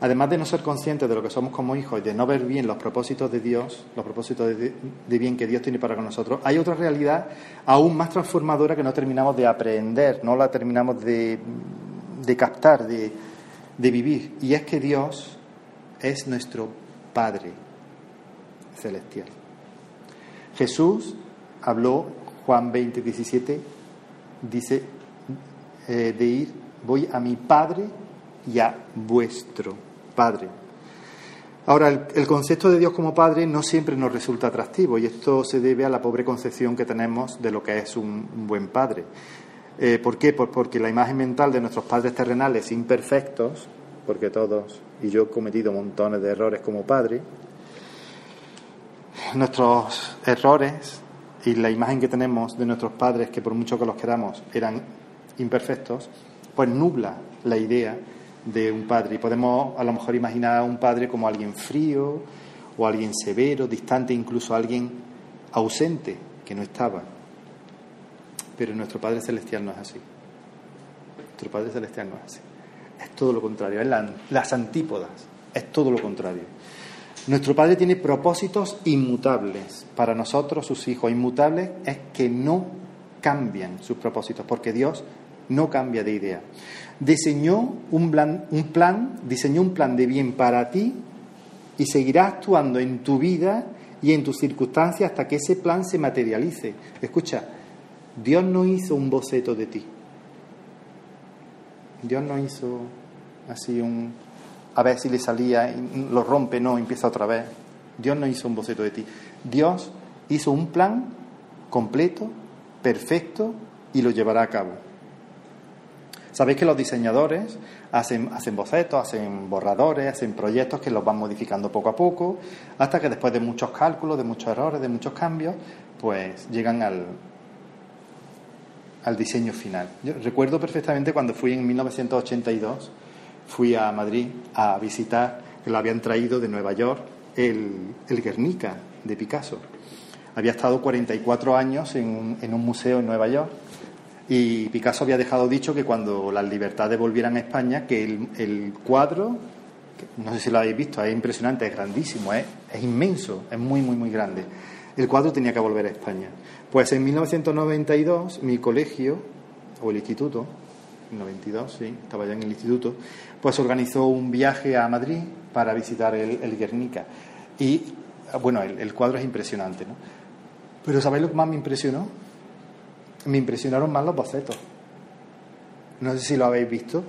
B: Además de no ser conscientes de lo que somos como hijos y de no ver bien los propósitos de Dios, los propósitos de, bien que Dios tiene para con nosotros, hay otra realidad aún más transformadora que no terminamos de aprender, no la terminamos de, de captar, de, de vivir. Y es que Dios es nuestro Padre celestial. Jesús habló, Juan 20, 17, dice eh, de ir, voy a mi Padre y a vuestro Padre. Ahora, el, concepto de Dios como Padre no siempre nos resulta atractivo y esto se debe a la pobre concepción que tenemos de lo que es un, buen Padre. Eh, ¿Por qué? Pues porque la imagen mental de nuestros padres terrenales imperfectos, porque todos y yo he cometido montones de errores como padre, nuestros errores y la imagen que tenemos de nuestros padres, que por mucho que los queramos eran imperfectos, pues nubla la idea de un padre. Y podemos a lo mejor imaginar a un padre como alguien frío o alguien severo, distante, incluso alguien ausente, que no estaba. Pero nuestro Padre Celestial no es así. Nuestro Padre Celestial no es así. Es todo lo contrario, es las antípodas, es todo lo contrario. Nuestro Padre tiene propósitos inmutables para nosotros, sus hijos. Inmutables es que no cambian sus propósitos, porque Dios no cambia de idea. Diseñó un plan, un plan, diseñó un plan de bien para ti y seguirá actuando en tu vida y en tus circunstancias hasta que ese plan se materialice. Escucha, Dios no hizo un boceto de ti. Dios no hizo así un a ver si le salía, lo rompe, no, empieza otra vez. Dios no hizo un boceto de ti. Dios hizo un plan completo, perfecto y lo llevará a cabo. Sabéis que los diseñadores hacen, hacen bocetos, hacen borradores, hacen proyectos que los van modificando poco a poco, hasta que después de muchos cálculos, de muchos errores, de muchos cambios, pues llegan al, al diseño final. Yo recuerdo perfectamente cuando fui en 1982, fui a Madrid a visitar, lo habían traído de Nueva York, el, el Guernica de Picasso. Había estado 44 años en un, en un museo en Nueva York y Picasso había dejado dicho que cuando las libertades volvieran a España, que el, el cuadro, no sé si lo habéis visto, es impresionante, es grandísimo, es, es inmenso, es muy, muy, muy grande. El cuadro tenía que volver a España. Pues en 1992 mi colegio, o el instituto, 92, sí, estaba ya en el instituto, pues organizó un viaje a Madrid para visitar el, Guernica. Y, bueno, el, el, cuadro es impresionante, ¿no? Pero ¿sabéis lo que más me impresionó? Me impresionaron más los bocetos. No sé si lo habéis visto.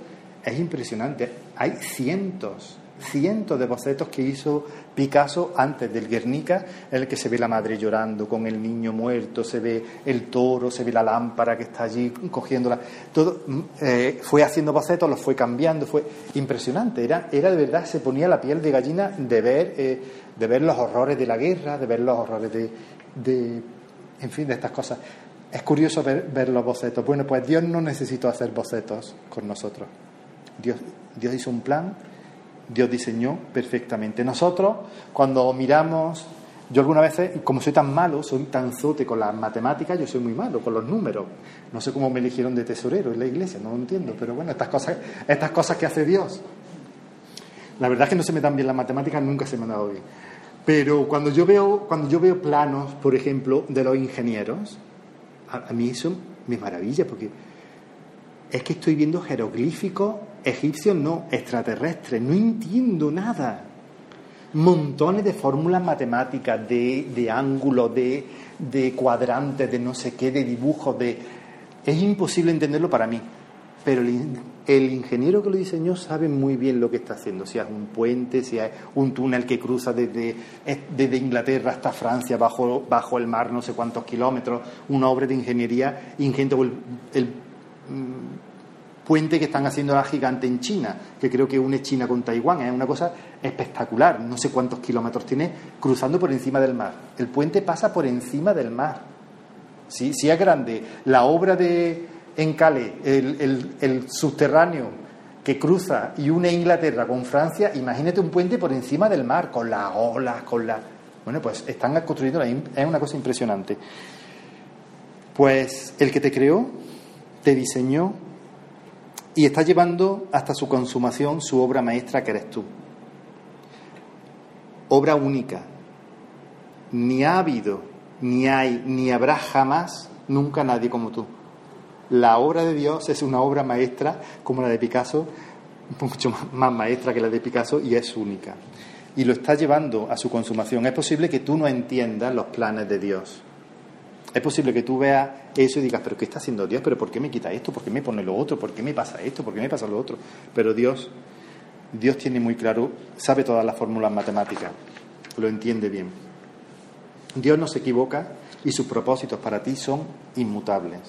B: Es impresionante. Hay cientos cientos de bocetos que hizo Picasso antes del Guernica, en el que se ve la madre llorando con el niño muerto, se ve el toro, se ve la lámpara que está allí cogiéndola. Todo mm, eh, fue haciendo bocetos, los fue cambiando, fue impresionante. Era, era de verdad, se ponía la piel de gallina de ver, eh, de ver los horrores de la guerra, de ver los horrores de, de en fin, de estas cosas. Es curioso ver, ver los bocetos. Bueno, pues Dios no necesitó hacer bocetos con nosotros. Dios, Dios hizo un plan Dios diseñó perfectamente. Nosotros, cuando miramos, yo algunas veces, como soy tan malo, soy tan zote con las matemáticas, yo soy muy malo con los números. No sé cómo me eligieron de tesorero en la iglesia, no lo entiendo, pero bueno, estas cosas, estas cosas que hace Dios. La verdad es que no se me dan bien las matemáticas, nunca se me han dado bien. Pero cuando yo veo, cuando yo veo planos, por ejemplo, de los ingenieros, a, a mí eso me maravilla, porque es que estoy viendo jeroglíficos egipcios, no, extraterrestres, no entiendo nada. Montones de fórmulas matemáticas, de, de ángulos, de, de cuadrantes, de no sé qué, de dibujos, de... Es imposible entenderlo para mí, pero el, ingeniero que lo diseñó sabe muy bien lo que está haciendo, si es un puente, si es un túnel que cruza desde, desde Inglaterra hasta Francia bajo, bajo el mar, no sé cuántos kilómetros, una obra de ingeniería ingente, el, el puente que están haciendo la gigante en China, que creo que une China con Taiwán. Es una cosa espectacular. No sé cuántos kilómetros tiene cruzando por encima del mar. El puente pasa por encima del mar. Si es grande la obra de Encale, el, el subterráneo que cruza y une Inglaterra con Francia, imagínate un puente por encima del mar, con las olas, con la... Bueno, pues están construyendo, es una cosa impresionante. Pues el que te creó, te diseñó, y está llevando hasta su consumación su obra maestra que eres tú. Obra única. Ni ha habido, ni hay, ni habrá jamás, nunca nadie como tú. La obra de Dios es una obra maestra como la de Picasso, mucho más maestra que la de Picasso y es única. y lo está llevando a su consumación. Es posible que tú no entiendas los planes de Dios. Es posible que tú veas eso y digas, pero ¿qué está haciendo Dios? ¿Pero por qué me quita esto? ¿Por qué me pone lo otro? ¿Por qué me pasa esto? ¿Por qué me pasa lo otro? Pero Dios, Dios tiene muy claro, sabe todas las fórmulas matemáticas, lo entiende bien. Dios no se equivoca y sus propósitos para ti son inmutables.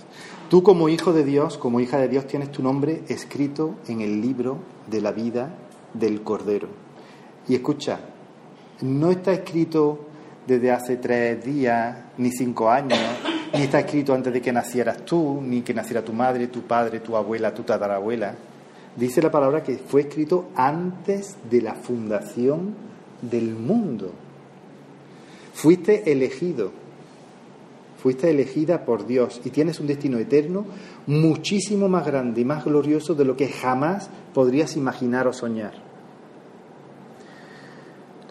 B: Tú como hijo de Dios, como hija de Dios, tienes tu nombre escrito en el libro de la vida del Cordero. Y escucha, no está escrito desde hace tres días, ni cinco años, ni está escrito antes de que nacieras tú, ni que naciera tu madre, tu padre, tu abuela, tu tatarabuela. Dice la palabra que fue escrito antes de la fundación del mundo. Fuiste elegido, fuiste elegida por Dios y tienes un destino eterno muchísimo más grande y más glorioso de lo que jamás podrías imaginar o soñar.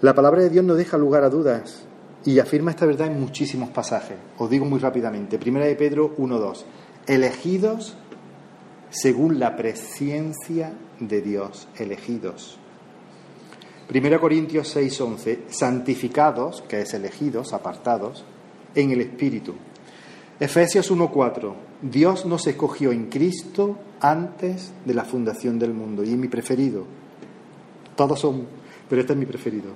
B: La palabra de Dios no deja lugar a dudas y afirma esta verdad en muchísimos pasajes. Os digo muy rápidamente. Primera de Pedro 1.2. Elegidos según la presencia de Dios. Elegidos. Primera Corintios 6.11. Santificados, que es elegidos, apartados, en el Espíritu. Efesios 1.4. Dios nos escogió en Cristo antes de la fundación del mundo. Y es mi preferido. Todos son, pero este es mi preferido.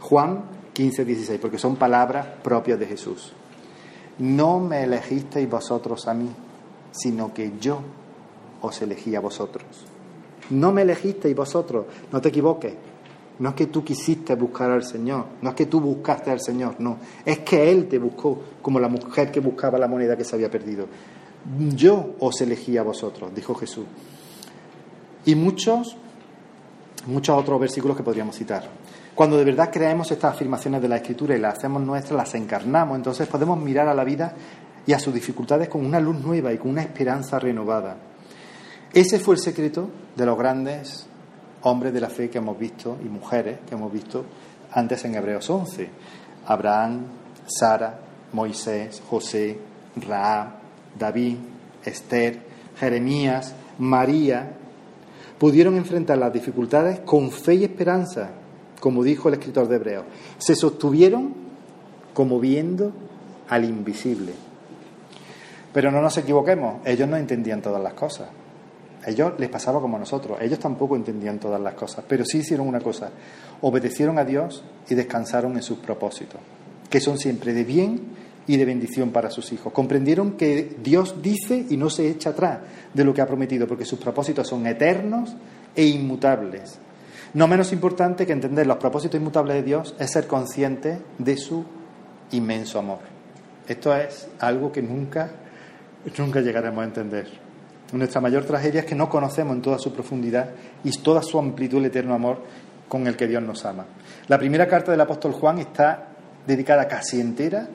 B: Juan 15.16, porque son palabras propias de Jesús. No me elegisteis vosotros a mí, sino que yo os elegí a vosotros. No me elegisteis vosotros, no te equivoques. No es que tú quisiste buscar al Señor, no es que tú buscaste al Señor, no. Es que Él te buscó como la mujer que buscaba la moneda que se había perdido. Yo os elegí a vosotros, dijo Jesús. Y muchos, muchos otros versículos que podríamos citar. Cuando de verdad creemos estas afirmaciones de la Escritura y las hacemos nuestras, las encarnamos, entonces podemos mirar a la vida y a sus dificultades con una luz nueva y con una esperanza renovada. Ese fue el secreto de los grandes hombres de la fe que hemos visto y mujeres que hemos visto antes en Hebreos 11. Abraham, Sara, Moisés, José, Raab, David, Esther, Jeremías, María, pudieron enfrentar las dificultades con fe y esperanza, como dijo el escritor de Hebreos. Se sostuvieron como viendo al invisible. Pero no nos equivoquemos, ellos no entendían todas las cosas. Ellos les pasaba como a nosotros. Ellos tampoco entendían todas las cosas, pero sí hicieron una cosa. Obedecieron a Dios y descansaron en sus propósitos, que son siempre de bien y de bendición para sus hijos. Comprendieron que Dios dice y no se echa atrás de lo que ha prometido, porque sus propósitos son eternos e inmutables. No menos importante que entender los propósitos inmutables de Dios es ser consciente de su inmenso amor. Esto es algo que nunca, nunca llegaremos a entender. Nuestra mayor tragedia es que no conocemos en toda su profundidad y toda su amplitud el eterno amor con el que Dios nos ama. La primera carta del apóstol Juan está dedicada casi entera,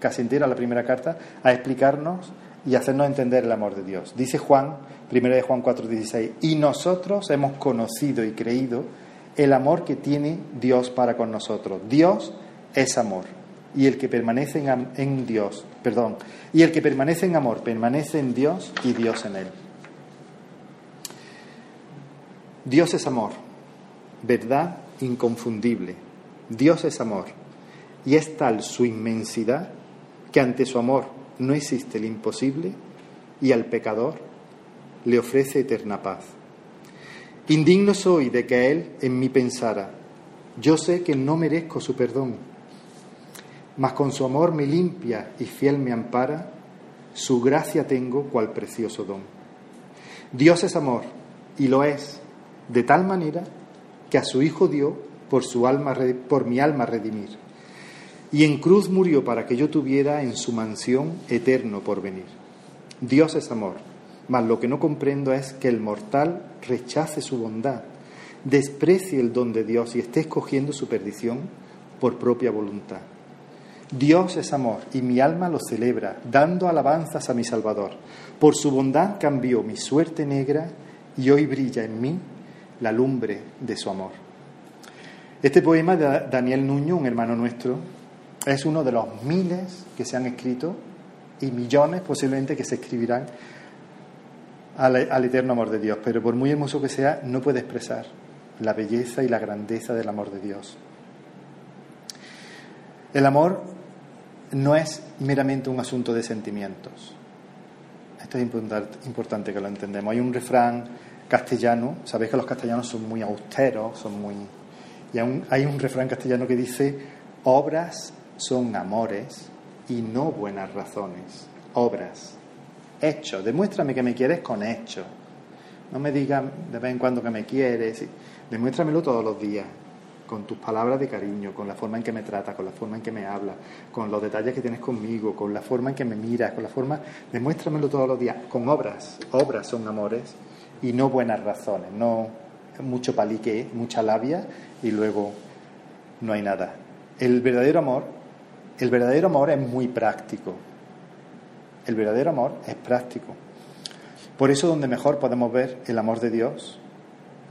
B: casi entera la primera carta, a explicarnos y hacernos entender el amor de Dios. Dice Juan, primera de Juan 4:16, y nosotros hemos conocido y creído el amor que tiene Dios para con nosotros. Dios es amor y el que permanece en, Dios, perdón, y el que permanece en amor permanece en Dios y Dios en él. Dios es amor, verdad inconfundible. Dios es amor y es tal su inmensidad que ante su amor no existe el imposible y al pecador le ofrece eterna paz. Indigno soy de que Él en mí pensara. Yo sé que no merezco su perdón mas con su amor me limpia y fiel me ampara, su gracia tengo cual precioso don. Dios es amor, y lo es, de tal manera que a su Hijo dio por, su alma, por mi alma redimir. Y en cruz murió para que yo tuviera en su mansión eterno por venir. Dios es amor, mas lo que no comprendo es que el mortal rechace su bondad, desprecie el don de Dios y esté escogiendo su perdición por propia voluntad. Dios es amor y mi alma lo celebra, dando alabanzas a mi Salvador. Por su bondad cambió mi suerte negra y hoy brilla en mí la lumbre de su amor. Este poema de Daniel Nuño, un hermano nuestro, es uno de los miles que se han escrito y millones posiblemente que se escribirán al, eterno amor de Dios. Pero por muy hermoso que sea, no puede expresar la belleza y la grandeza del amor de Dios. El amor no es meramente un asunto de sentimientos. Esto es importante que lo entendamos. Hay un refrán castellano, sabéis que los castellanos son muy austeros, son muy... Y hay un refrán castellano que dice, obras son amores y no buenas razones. Obras, hechos. Demuéstrame que me quieres con hechos. No me digas de vez en cuando que me quieres. Demuéstramelo todos los días con tus palabras de cariño, con la forma en que me tratas, con la forma en que me hablas, con los detalles que tienes conmigo, con la forma en que me miras, con la forma, demuéstramelo todos los días, con obras, obras son amores y no buenas razones, no mucho palique, mucha labia y luego no hay nada. El verdadero amor, el verdadero amor es muy práctico. El verdadero amor es práctico. Por eso donde mejor podemos ver el amor de Dios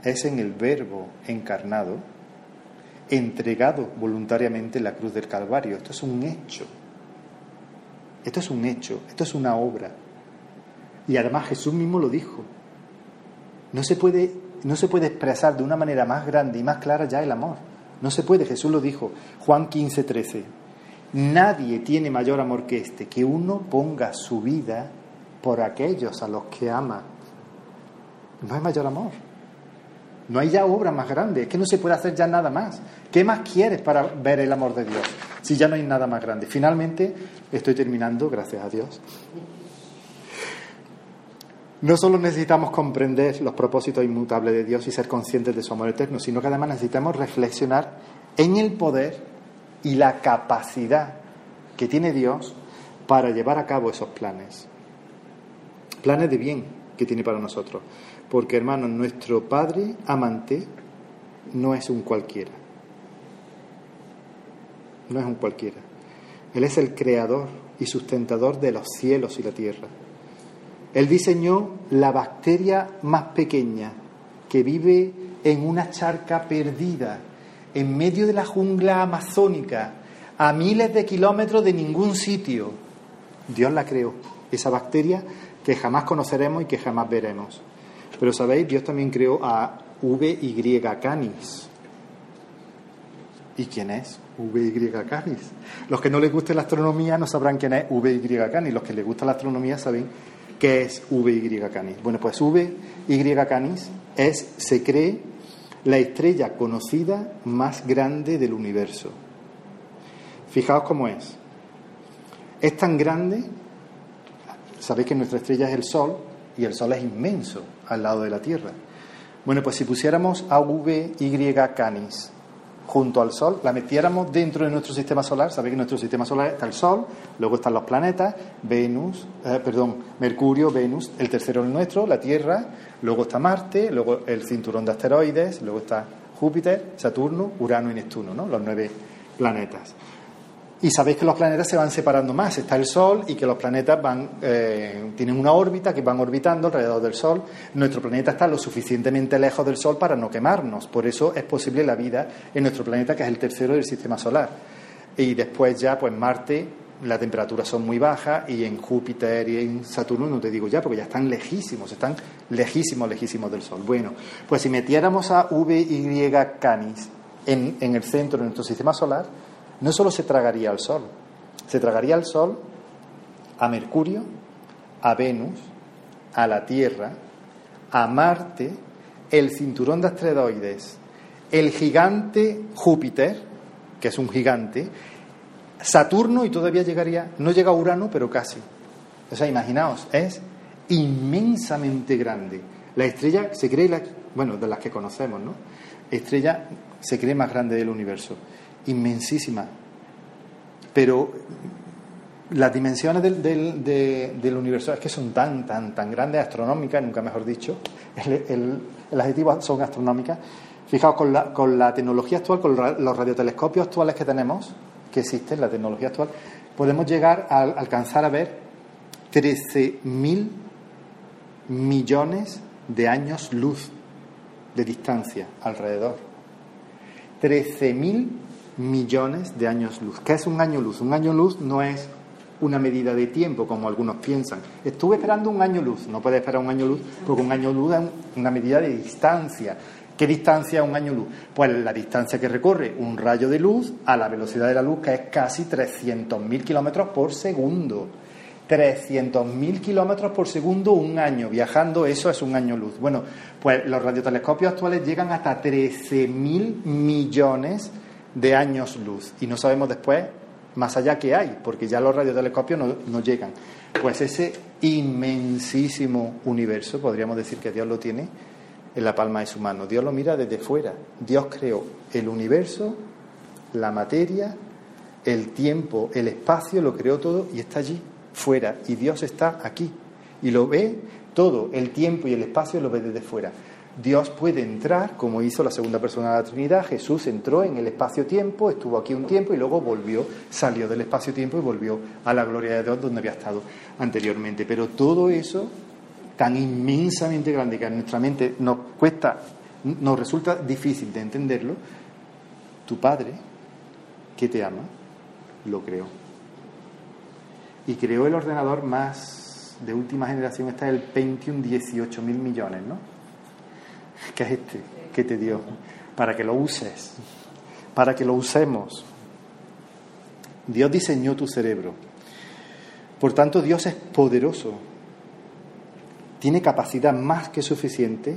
B: es en el verbo encarnado entregado voluntariamente en la cruz del Calvario. Esto es un hecho. Esto es un hecho, esto es una obra. Y además Jesús mismo lo dijo. No se puede, no se puede expresar de una manera más grande y más clara ya el amor. No se puede, Jesús lo dijo. Juan 15, 13. Nadie tiene mayor amor que este, que uno ponga su vida por aquellos a los que ama. No hay mayor amor. No hay ya obra más grande, es que no se puede hacer ya nada más. ¿Qué más quieres para ver el amor de Dios si ya no hay nada más grande? Finalmente, estoy terminando, gracias a Dios. No solo necesitamos comprender los propósitos inmutables de Dios y ser conscientes de su amor eterno, sino que además necesitamos reflexionar en el poder y la capacidad que tiene Dios para llevar a cabo esos planes. Planes de bien que tiene para nosotros. Porque, hermanos, nuestro Padre amante no es un cualquiera. No es un cualquiera. Él es el creador y sustentador de los cielos y la tierra. Él diseñó la bacteria más pequeña que vive en una charca perdida, en medio de la jungla amazónica, a miles de kilómetros de ningún sitio. Dios la creó, esa bacteria que jamás conoceremos y que jamás veremos. Pero sabéis, Dios también creó a VY Canis. ¿Y quién es VY Canis? Los que no les guste la astronomía no sabrán quién es VY Canis. Los que les gusta la astronomía saben qué es VY Canis. Bueno, pues VY Canis es, se cree, la estrella conocida más grande del universo. Fijaos cómo es. Es tan grande, sabéis que nuestra estrella es el Sol, y el Sol es inmenso al lado de la Tierra. Bueno, pues si pusiéramos a VY Canis junto al Sol, la metiéramos dentro de nuestro sistema solar, sabéis que en nuestro sistema solar está el Sol, luego están los planetas, Venus, eh, perdón, Mercurio, Venus, el tercero nuestro, la Tierra, luego está Marte, luego el cinturón de asteroides, luego está Júpiter, Saturno, Urano y Neptuno, ¿no? los nueve planetas. Y sabéis que los planetas se van separando más. Está el Sol y que los planetas van, eh, tienen una órbita que van orbitando alrededor del Sol. Nuestro planeta está lo suficientemente lejos del Sol para no quemarnos. Por eso es posible la vida en nuestro planeta, que es el tercero del sistema solar. Y después ya, pues Marte, las temperaturas son muy bajas y en Júpiter y en Saturno no te digo ya, porque ya están lejísimos, están lejísimos, lejísimos del Sol. Bueno, pues si metiéramos a VY Canis en, en el centro de nuestro sistema solar, no solo se tragaría al Sol, se tragaría al Sol, a Mercurio, a Venus, a la Tierra, a Marte, el cinturón de asteroides, el gigante Júpiter, que es un gigante, Saturno y todavía llegaría, no llega a Urano, pero casi. O sea, imaginaos, es inmensamente grande. La estrella se cree, bueno, de las que conocemos, ¿no? Estrella se cree más grande del universo inmensísima. Pero las dimensiones del, universo es que son tan, tan, tan grandes, astronómicas, nunca mejor dicho, el, adjetivo son astronómicas. Fijaos, con la, con la tecnología actual, con los radiotelescopios actuales que tenemos, que existen, la tecnología actual, podemos llegar a alcanzar a ver 13.000 millones de años luz de distancia alrededor. 13.000 millones de años luz. ¿Qué es un año luz? Un año luz no es una medida de tiempo, como algunos piensan. Estuve esperando un año luz. No puede esperar un año luz, porque un año luz es una medida de distancia. ¿Qué distancia es un año luz? Pues la distancia que recorre un rayo de luz a la velocidad de la luz, que es casi 300.000 kilómetros por segundo. 300.000 kilómetros por segundo un año. Viajando, eso es un año luz. Bueno, pues los radiotelescopios actuales llegan hasta 13.000 millones de años luz. Y no sabemos después más allá que hay, porque ya los radiotelescopios no, no llegan. Pues ese inmensísimo universo, podríamos decir que Dios lo tiene en la palma de su mano. Dios lo mira desde fuera. Dios creó el universo, la materia, el tiempo, el espacio, lo creó todo y está allí, fuera. Y Dios está aquí. Y lo ve todo, el tiempo y el espacio lo ve desde fuera. Dios puede entrar, como hizo la segunda persona de la Trinidad. Jesús entró en el espacio-tiempo, estuvo aquí un tiempo y luego volvió, salió del espacio-tiempo y volvió a la gloria de Dios donde había estado anteriormente. Pero todo eso tan inmensamente grande que a nuestra mente nos cuesta, nos resulta difícil de entenderlo, tu Padre, que te ama, lo creó. Y creó el ordenador más de última generación, está el Pentium 18 mil millones, ¿no? Que es este, que te dio, para que lo uses, para que lo usemos. Dios diseñó tu cerebro. Por tanto, Dios es poderoso tiene capacidad más que suficiente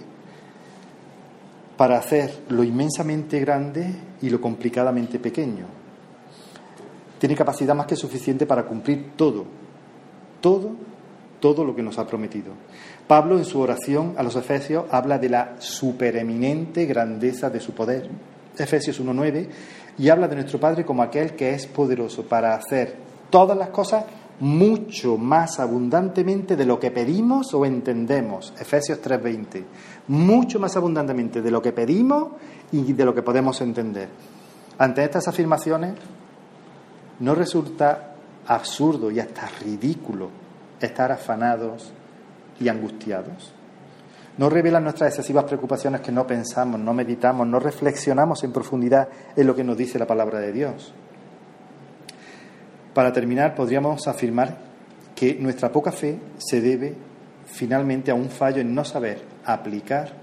B: para hacer lo inmensamente grande y lo complicadamente pequeño. Tiene capacidad más que suficiente para cumplir todo, todo, todo lo que nos ha prometido. Pablo en su oración a los Efesios habla de la supereminente grandeza de su poder. Efesios 1.9 y habla de nuestro Padre como aquel que es poderoso para hacer todas las cosas mucho más abundantemente de lo que pedimos o entendemos. Efesios 3:20. Mucho más abundantemente de lo que pedimos y de lo que podemos entender. Ante estas afirmaciones, ¿no resulta absurdo y hasta ridículo estar afanados y angustiados? ¿No revelan nuestras excesivas preocupaciones que no pensamos, no meditamos, no reflexionamos en profundidad en lo que nos dice la palabra de Dios? Para terminar, podríamos afirmar que nuestra poca fe se debe finalmente a un fallo en no saber aplicar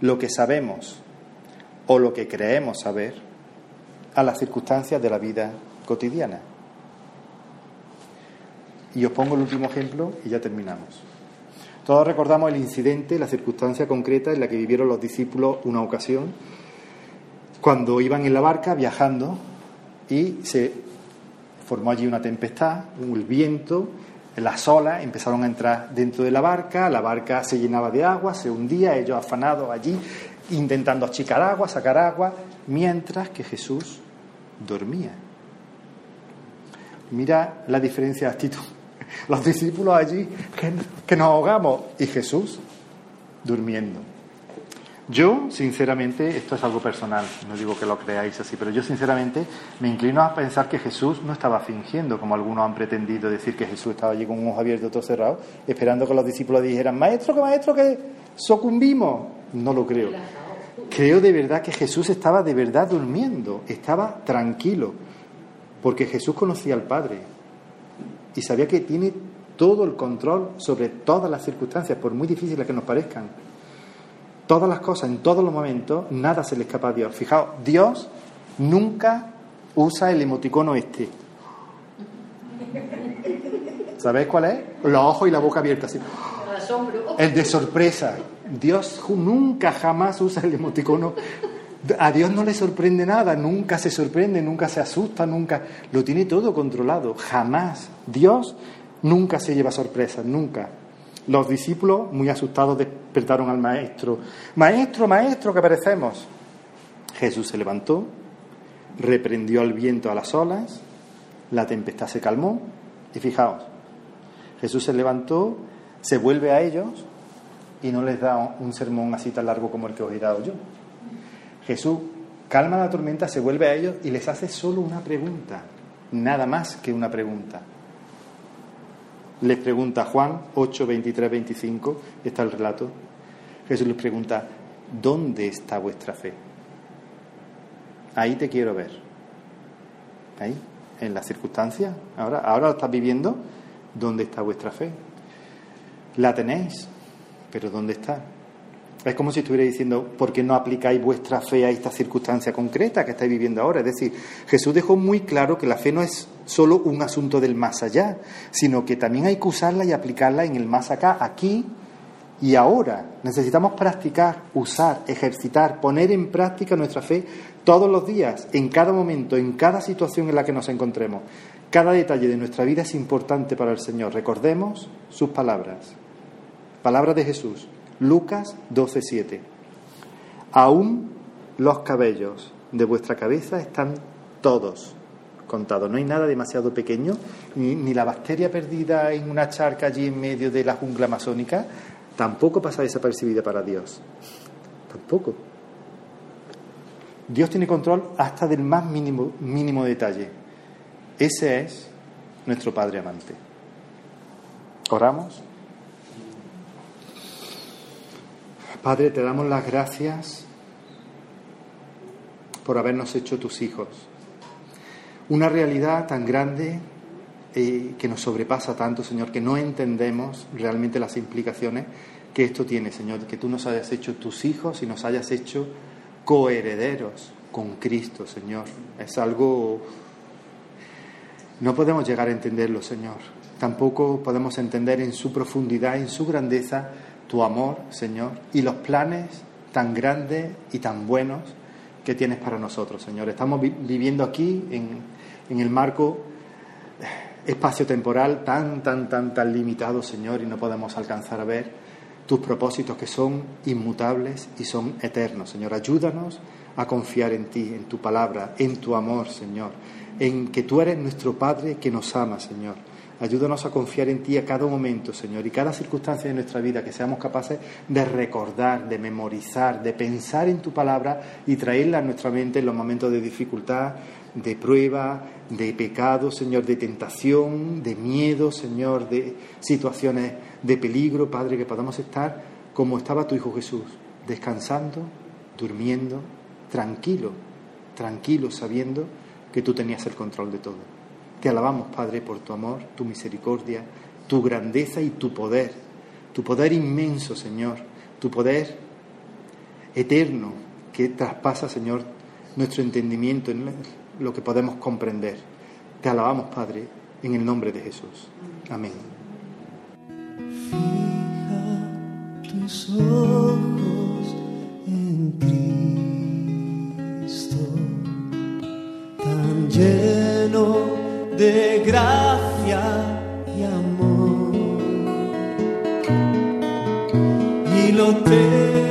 B: lo que sabemos o lo que creemos saber a las circunstancias de la vida cotidiana. Y os pongo el último ejemplo y ya terminamos. Todos recordamos el incidente, la circunstancia concreta en la que vivieron los discípulos una ocasión, cuando iban en la barca viajando y se formó allí una tempestad, el viento, las olas empezaron a entrar dentro de la barca, la barca se llenaba de agua, se hundía, ellos afanados allí, intentando achicar agua, sacar agua, mientras que Jesús dormía. Mira la diferencia de actitud. Los discípulos allí que, nos ahogamos y Jesús durmiendo. Yo, sinceramente, esto es algo personal, no digo que lo creáis así, pero yo, sinceramente, me inclino a pensar que Jesús no estaba fingiendo, como algunos han pretendido decir que Jesús estaba allí con un ojo abierto, todo cerrado, esperando que los discípulos dijeran, maestro, que maestro, que sucumbimos. No lo creo. Creo de verdad que Jesús estaba de verdad durmiendo, estaba tranquilo, porque Jesús conocía al Padre y sabía que tiene todo el control sobre todas las circunstancias, por muy difíciles que nos parezcan todas las cosas, en todos los momentos, nada se le escapa a Dios. Fijaos, Dios nunca usa el emoticono este. ¿Sabéis cuál es? Los ojos y la boca abierta, así. El de sorpresa. Dios nunca jamás usa el emoticono. A Dios no le sorprende nada, nunca se sorprende, nunca se asusta, nunca. Lo tiene todo controlado, jamás. Dios nunca se lleva sorpresas, nunca. Los discípulos, muy asustados, despertaron al maestro. Maestro, maestro, que perecemos. Jesús se levantó, reprendió al viento a las olas, la tempestad se calmó y fijaos, Jesús se levantó, se vuelve a ellos y no les da un sermón así tan largo como el que os he dado yo. Jesús calma la tormenta, se vuelve a ellos y les hace solo una pregunta, nada más que una pregunta les pregunta Juan 8, 23, 25, está el relato. Jesús les pregunta, ¿dónde está vuestra fe? Ahí te quiero ver. Ahí, en las circunstancias. Ahora, ahora lo estás viviendo. ¿Dónde está vuestra fe? La tenéis, pero ¿dónde está? Es como si estuviera diciendo, ¿por qué no aplicáis vuestra fe a esta circunstancia concreta que estáis viviendo ahora? Es decir, Jesús dejó muy claro que la fe no es solo un asunto del más allá, sino que también hay que usarla y aplicarla en el más acá, aquí y ahora. Necesitamos practicar, usar, ejercitar, poner en práctica nuestra fe todos los días, en cada momento, en cada situación en la que nos encontremos. Cada detalle de nuestra vida es importante para el Señor. Recordemos sus palabras. Palabras de Jesús. Lucas 12:7. Aún los cabellos de vuestra cabeza están todos contados. No hay nada demasiado pequeño, ni, la bacteria perdida en una charca allí en medio de la jungla amazónica, tampoco pasa desapercibida para Dios. Tampoco. Dios tiene control hasta del más mínimo, mínimo detalle. Ese es nuestro Padre amante. Oramos. Padre, te damos las gracias por habernos hecho tus hijos. Una realidad tan grande eh, que nos sobrepasa tanto, Señor, que no entendemos realmente las implicaciones que esto tiene, Señor, que tú nos hayas hecho tus hijos y nos hayas hecho coherederos con Cristo, Señor. Es algo... No podemos llegar a entenderlo, Señor. Tampoco podemos entender en su profundidad, en su grandeza, tu amor, Señor, y los planes tan grandes y tan buenos que tienes para nosotros, Señor. Estamos viviendo aquí en, en el marco eh, espacio-temporal tan, tan, tan, tan limitado, Señor, y no podemos alcanzar a ver tus propósitos que son inmutables y son eternos, Señor. Ayúdanos a confiar en ti, en tu palabra, en tu amor, Señor, en que tú eres nuestro Padre que nos ama, Señor Ayúdanos a confiar en ti a cada momento, Señor, y cada circunstancia de nuestra vida, que seamos capaces de recordar, de memorizar, de pensar en tu palabra y traerla a nuestra mente en los momentos de dificultad, de prueba, de pecado, Señor, de tentación, de miedo, Señor, de situaciones de peligro, Padre, que podamos estar como estaba tu Hijo Jesús, descansando, durmiendo, tranquilo, tranquilo, sabiendo que tú tenías el control de todo. Te alabamos, Padre, por tu amor, tu misericordia, tu grandeza y tu poder, tu poder inmenso, Señor, tu poder eterno que traspasa, Señor, nuestro entendimiento en lo que podemos comprender. Te alabamos, Padre, en el nombre de Jesús. Amén.
C: Fija tus ojos en Cristo, tan lleno de gracia y amor. Y lo terrenal